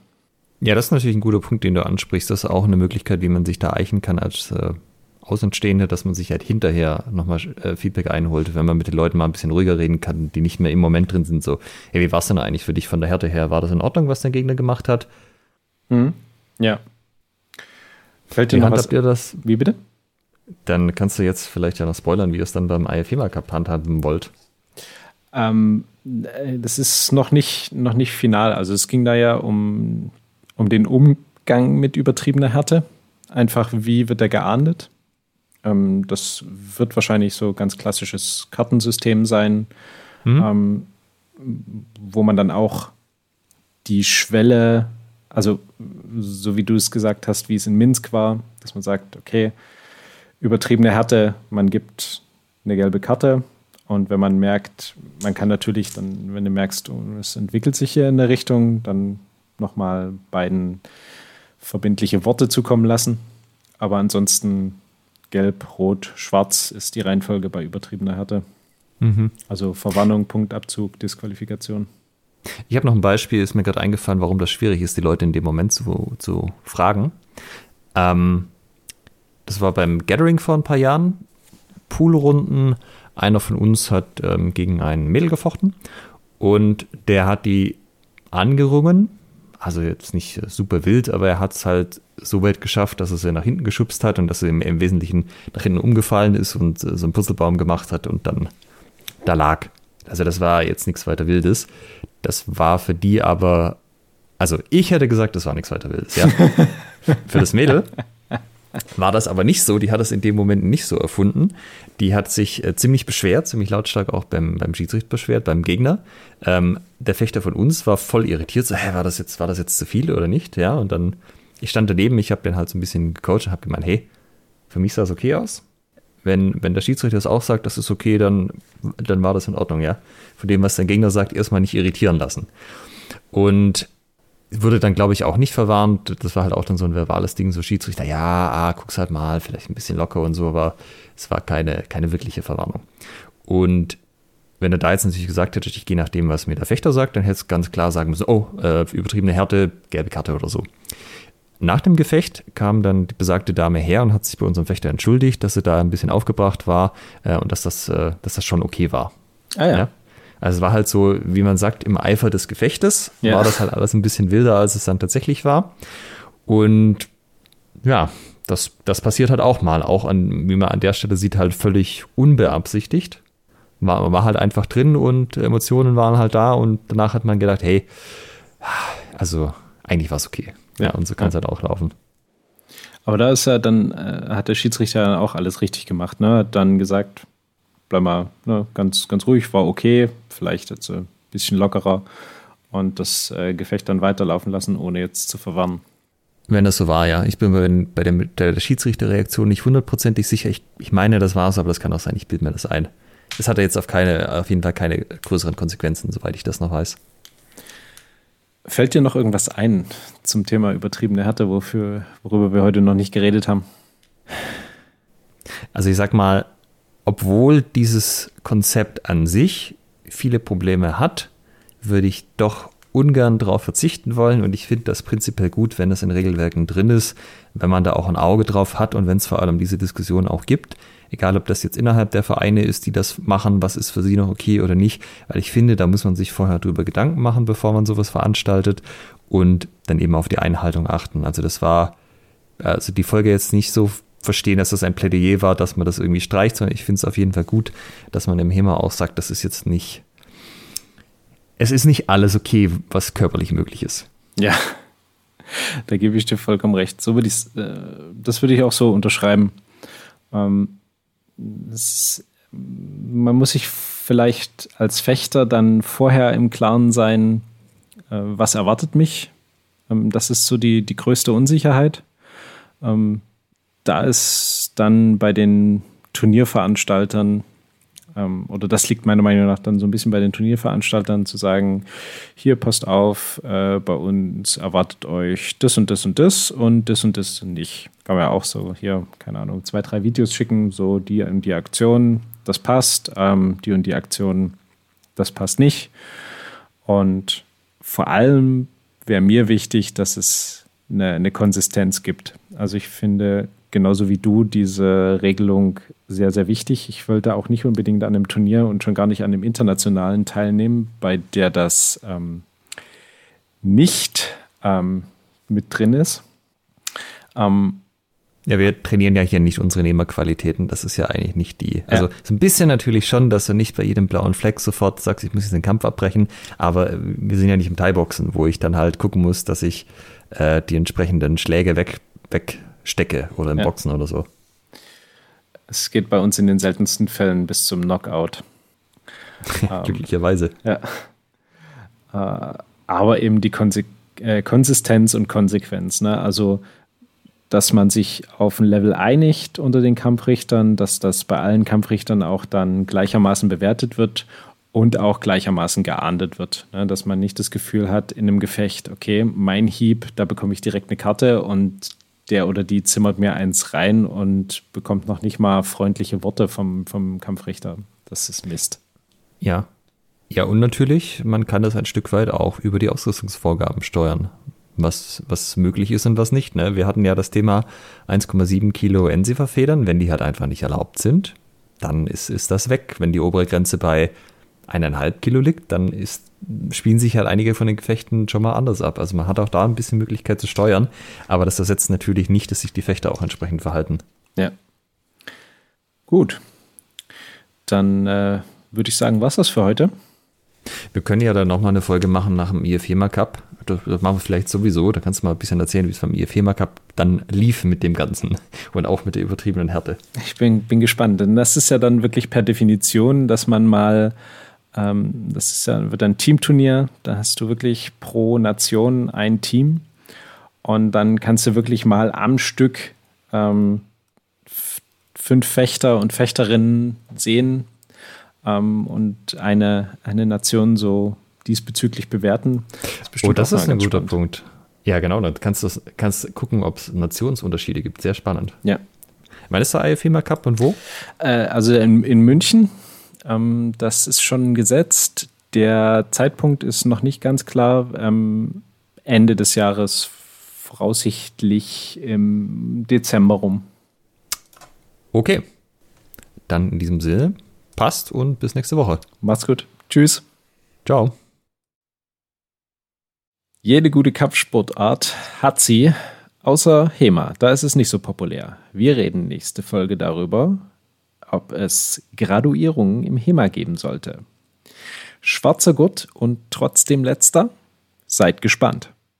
[SPEAKER 2] Ja, das ist natürlich ein guter Punkt, den du ansprichst. Das ist auch eine Möglichkeit, wie man sich da eichen kann als äh, Außenstehende, dass man sich halt hinterher nochmal äh, Feedback einholt, wenn man mit den Leuten mal ein bisschen ruhiger reden kann, die nicht mehr im Moment drin sind. So, hey, wie war es denn eigentlich für dich von der Härte her? War das in Ordnung, was der Gegner gemacht hat?
[SPEAKER 1] Mhm. Ja.
[SPEAKER 2] Fällt dir wie noch was?
[SPEAKER 1] Ihr das?
[SPEAKER 2] Wie bitte? Dann kannst du jetzt vielleicht ja noch spoilern, wie ihr es dann beim IFEMA Cup handhaben wollt.
[SPEAKER 1] Ähm, äh, das ist noch nicht, noch nicht final. Also es ging da ja um, um den Umgang mit übertriebener Härte. Einfach, wie wird er geahndet? Ähm, das wird wahrscheinlich so ganz klassisches Kartensystem sein, mhm. ähm, wo man dann auch die Schwelle, also so wie du es gesagt hast, wie es in Minsk war, dass man sagt, okay, übertriebene Härte, man gibt eine gelbe Karte und wenn man merkt, man kann natürlich dann, wenn du merkst, es entwickelt sich hier in der Richtung, dann nochmal beiden verbindliche Worte zukommen lassen. Aber ansonsten gelb, rot, schwarz ist die Reihenfolge bei übertriebener Härte. Mhm. Also Verwarnung, Punktabzug, Disqualifikation.
[SPEAKER 2] Ich habe noch ein Beispiel, ist mir gerade eingefallen, warum das schwierig ist, die Leute in dem Moment zu, zu fragen. Ähm, das war beim Gathering vor ein paar Jahren. Poolrunden. Einer von uns hat ähm, gegen einen Mädel gefochten und der hat die angerungen. Also jetzt nicht super wild, aber er hat es halt so weit geschafft, dass er sie nach hinten geschubst hat und dass er im, im Wesentlichen nach hinten umgefallen ist und äh, so einen Puzzlebaum gemacht hat und dann da lag. Also das war jetzt nichts weiter Wildes. Das war für die aber, also ich hätte gesagt, das war nichts weiter Wildes, ja. <laughs> für das Mädel war das aber nicht so. Die hat es in dem Moment nicht so erfunden. Die hat sich äh, ziemlich beschwert, ziemlich lautstark auch beim, beim Schiedsrichter beschwert, beim Gegner. Ähm, der Fechter von uns war voll irritiert, so, hä, war das jetzt, war das jetzt zu viel oder nicht? Ja, und dann, ich stand daneben, ich habe den halt so ein bisschen gecoacht und habe gemeint, hey, für mich sah es okay aus. Wenn, wenn der Schiedsrichter das auch sagt, das ist okay, dann, dann war das in Ordnung, ja. Von dem, was der Gegner sagt, erstmal nicht irritieren lassen. Und wurde dann, glaube ich, auch nicht verwarnt. Das war halt auch dann so ein verbales Ding, so Schiedsrichter, ja, ah, guck's halt mal, vielleicht ein bisschen locker und so, aber es war keine, keine wirkliche Verwarnung. Und wenn er da jetzt natürlich gesagt hätte, ich gehe nach dem, was mir der Fechter sagt, dann hätte es ganz klar sagen müssen, oh, äh, übertriebene Härte, gelbe Karte oder so. nach dem Gefecht kam dann die besagte Dame her und hat sich bei unserem Fechter entschuldigt, dass sie da ein bisschen aufgebracht war äh, und dass das, äh, dass das schon okay war.
[SPEAKER 1] Ah ja.
[SPEAKER 2] Ja? Also es war halt so, wie man sagt, im Eifer des Gefechtes
[SPEAKER 1] Ja.
[SPEAKER 2] war das halt alles ein bisschen wilder, als es dann tatsächlich war. Und ja, das, das passiert halt auch mal, auch an, wie man an der Stelle sieht, halt völlig unbeabsichtigt. War, war halt einfach drin und Emotionen waren halt da und danach hat man gedacht, hey, also eigentlich war es okay. Ja,
[SPEAKER 1] Ja.
[SPEAKER 2] und so kann es halt auch laufen.
[SPEAKER 1] Aber da ist ja dann, äh, hat der Schiedsrichter dann auch alles richtig gemacht, ne? Hat dann gesagt, bleib mal ne, ganz, ganz ruhig, war okay, vielleicht jetzt ein bisschen lockerer und das äh, Gefecht dann weiterlaufen lassen, ohne jetzt zu verwarnen.
[SPEAKER 2] Wenn das so war, ja. Ich bin bei, bei der, der, der Schiedsrichterreaktion nicht hundertprozentig sicher. Ich, ich meine, das war es, aber das kann auch sein, ich bilde mir das ein. Es hatte jetzt auf, keine, auf jeden Fall keine größeren Konsequenzen, soweit ich das noch weiß.
[SPEAKER 1] Fällt dir noch irgendwas ein zum Thema übertriebene Härte, wofür, worüber wir heute noch nicht geredet haben?
[SPEAKER 2] Also ich sag mal, obwohl dieses Konzept an sich viele Probleme hat, würde ich doch ungern darauf verzichten wollen. Und ich finde das prinzipiell gut, wenn das in Regelwerken drin ist, wenn man da auch ein Auge drauf hat und wenn es vor allem diese Diskussion auch gibt, egal ob das jetzt innerhalb der Vereine ist, die das machen, was ist für sie noch okay oder nicht, weil ich finde, da muss man sich vorher drüber Gedanken machen, bevor man sowas veranstaltet und dann eben auf die Einhaltung achten. Also das war, also die Folge jetzt nicht so verstehen, dass das ein Plädoyer war, dass man das irgendwie streicht, sondern ich finde es auf jeden Fall gut, dass man im HEMA auch sagt, das ist jetzt nicht, es ist nicht alles okay, was körperlich möglich ist.
[SPEAKER 1] Ja, da gebe ich dir vollkommen recht. So würde äh, das würde ich auch so unterschreiben. Ähm, es, man muss sich vielleicht als Fechter dann vorher im Klaren sein, äh, was erwartet mich. Ähm, das ist so die, die größte Unsicherheit. Ähm, da ist dann bei den Turnierveranstaltern ähm, oder das liegt meiner Meinung nach dann so ein bisschen bei den Turnierveranstaltern zu sagen, hier passt auf, äh, bei uns erwartet euch das und das und das und das und das nicht. Kann man ja auch so hier, keine Ahnung, zwei, drei Videos schicken, so die und die Aktion, das passt, ähm, die und die Aktion, das passt nicht. Und vor allem wäre mir wichtig, dass es eine, eine Konsistenz gibt. Also ich finde genauso wie du diese Regelung sehr, sehr wichtig. Ich wollte auch nicht unbedingt an einem Turnier und schon gar nicht an dem internationalen teilnehmen, bei der das ähm, nicht ähm, mit drin ist. Ähm,
[SPEAKER 2] Ja, wir trainieren ja hier nicht unsere Nehmerqualitäten. Das ist ja eigentlich nicht die. Also so ein bisschen natürlich schon, dass du nicht bei jedem blauen Fleck sofort sagst, ich muss jetzt den Kampf abbrechen. Aber äh, wir sind ja nicht im Thai-Boxen, wo ich dann halt gucken muss, dass ich äh, die entsprechenden Schläge weg, wegstecke oder im
[SPEAKER 1] Ja.
[SPEAKER 2] Boxen oder so.
[SPEAKER 1] es geht bei uns in den seltensten Fällen bis zum Knockout. Ähm, <laughs>
[SPEAKER 2] Glücklicherweise.
[SPEAKER 1] Ja. Äh, aber eben die Konse äh, Konsistenz und Konsequenz. Ne? Also, dass man sich auf ein Level einigt unter den Kampfrichtern, dass das bei allen Kampfrichtern auch dann gleichermaßen bewertet wird und auch gleichermaßen geahndet wird. Ne? Dass man nicht das Gefühl hat in einem Gefecht, okay, mein Hieb, da bekomme ich direkt eine Karte und der oder die zimmert mir eins rein und bekommt noch nicht mal freundliche Worte vom, vom Kampfrichter. Das ist Mist.
[SPEAKER 2] Ja. Ja, und natürlich, man kann das ein Stück weit auch über die Ausrüstungsvorgaben steuern. Was, was möglich ist und was nicht. Ne? Wir hatten ja das Thema 1,7 Kilo Ensifer-Federn. Wenn die halt einfach nicht erlaubt sind, dann ist, ist das weg. Wenn die obere Grenze bei eineinhalb Kilo liegt, dann ist, spielen sich halt einige von den Gefechten schon mal anders ab. Also man hat auch da ein bisschen Möglichkeit zu steuern, aber das ersetzt natürlich nicht, dass sich die Fechter auch entsprechend verhalten.
[SPEAKER 1] Ja. Gut. Dann äh, würde ich sagen, was das für heute?
[SPEAKER 2] Wir können ja dann nochmal eine Folge machen nach dem IFEMA Cup. Das, das machen wir vielleicht sowieso. Da kannst du mal ein bisschen erzählen, wie es beim IFEMA Cup dann lief mit dem Ganzen <laughs> und auch mit der übertriebenen Härte.
[SPEAKER 1] Ich bin, bin gespannt, denn das ist ja dann wirklich per Definition, dass man mal, ähm, das ist ja, wird ein Teamturnier, da hast du wirklich pro Nation ein Team und dann kannst du wirklich mal am Stück ähm, fünf Fechter und Fechterinnen sehen ähm, und eine, eine Nation so diesbezüglich bewerten. Das
[SPEAKER 2] Oh, das ist ein guter
[SPEAKER 1] spannend.
[SPEAKER 2] Punkt. Ja, genau. Dann kannst du kannst gucken, ob es Nationsunterschiede gibt. Sehr spannend.
[SPEAKER 1] Ja.
[SPEAKER 2] Wann ist der IFEMA Cup und wo?
[SPEAKER 1] Äh, also in, in München, ähm, das ist schon gesetzt. Der Zeitpunkt ist noch nicht ganz klar. Ähm, Ende des Jahres voraussichtlich im Dezember rum.
[SPEAKER 2] Okay. Dann in diesem Sinne, passt und bis nächste Woche.
[SPEAKER 1] Macht's gut. Tschüss.
[SPEAKER 2] Ciao.
[SPEAKER 1] Jede gute Kampfsportart hat sie, außer HEMA. Da ist es nicht so populär. Wir reden nächste Folge darüber, ob es Graduierungen im HEMA geben sollte. Schwarzer Gurt und trotzdem letzter? Seid gespannt.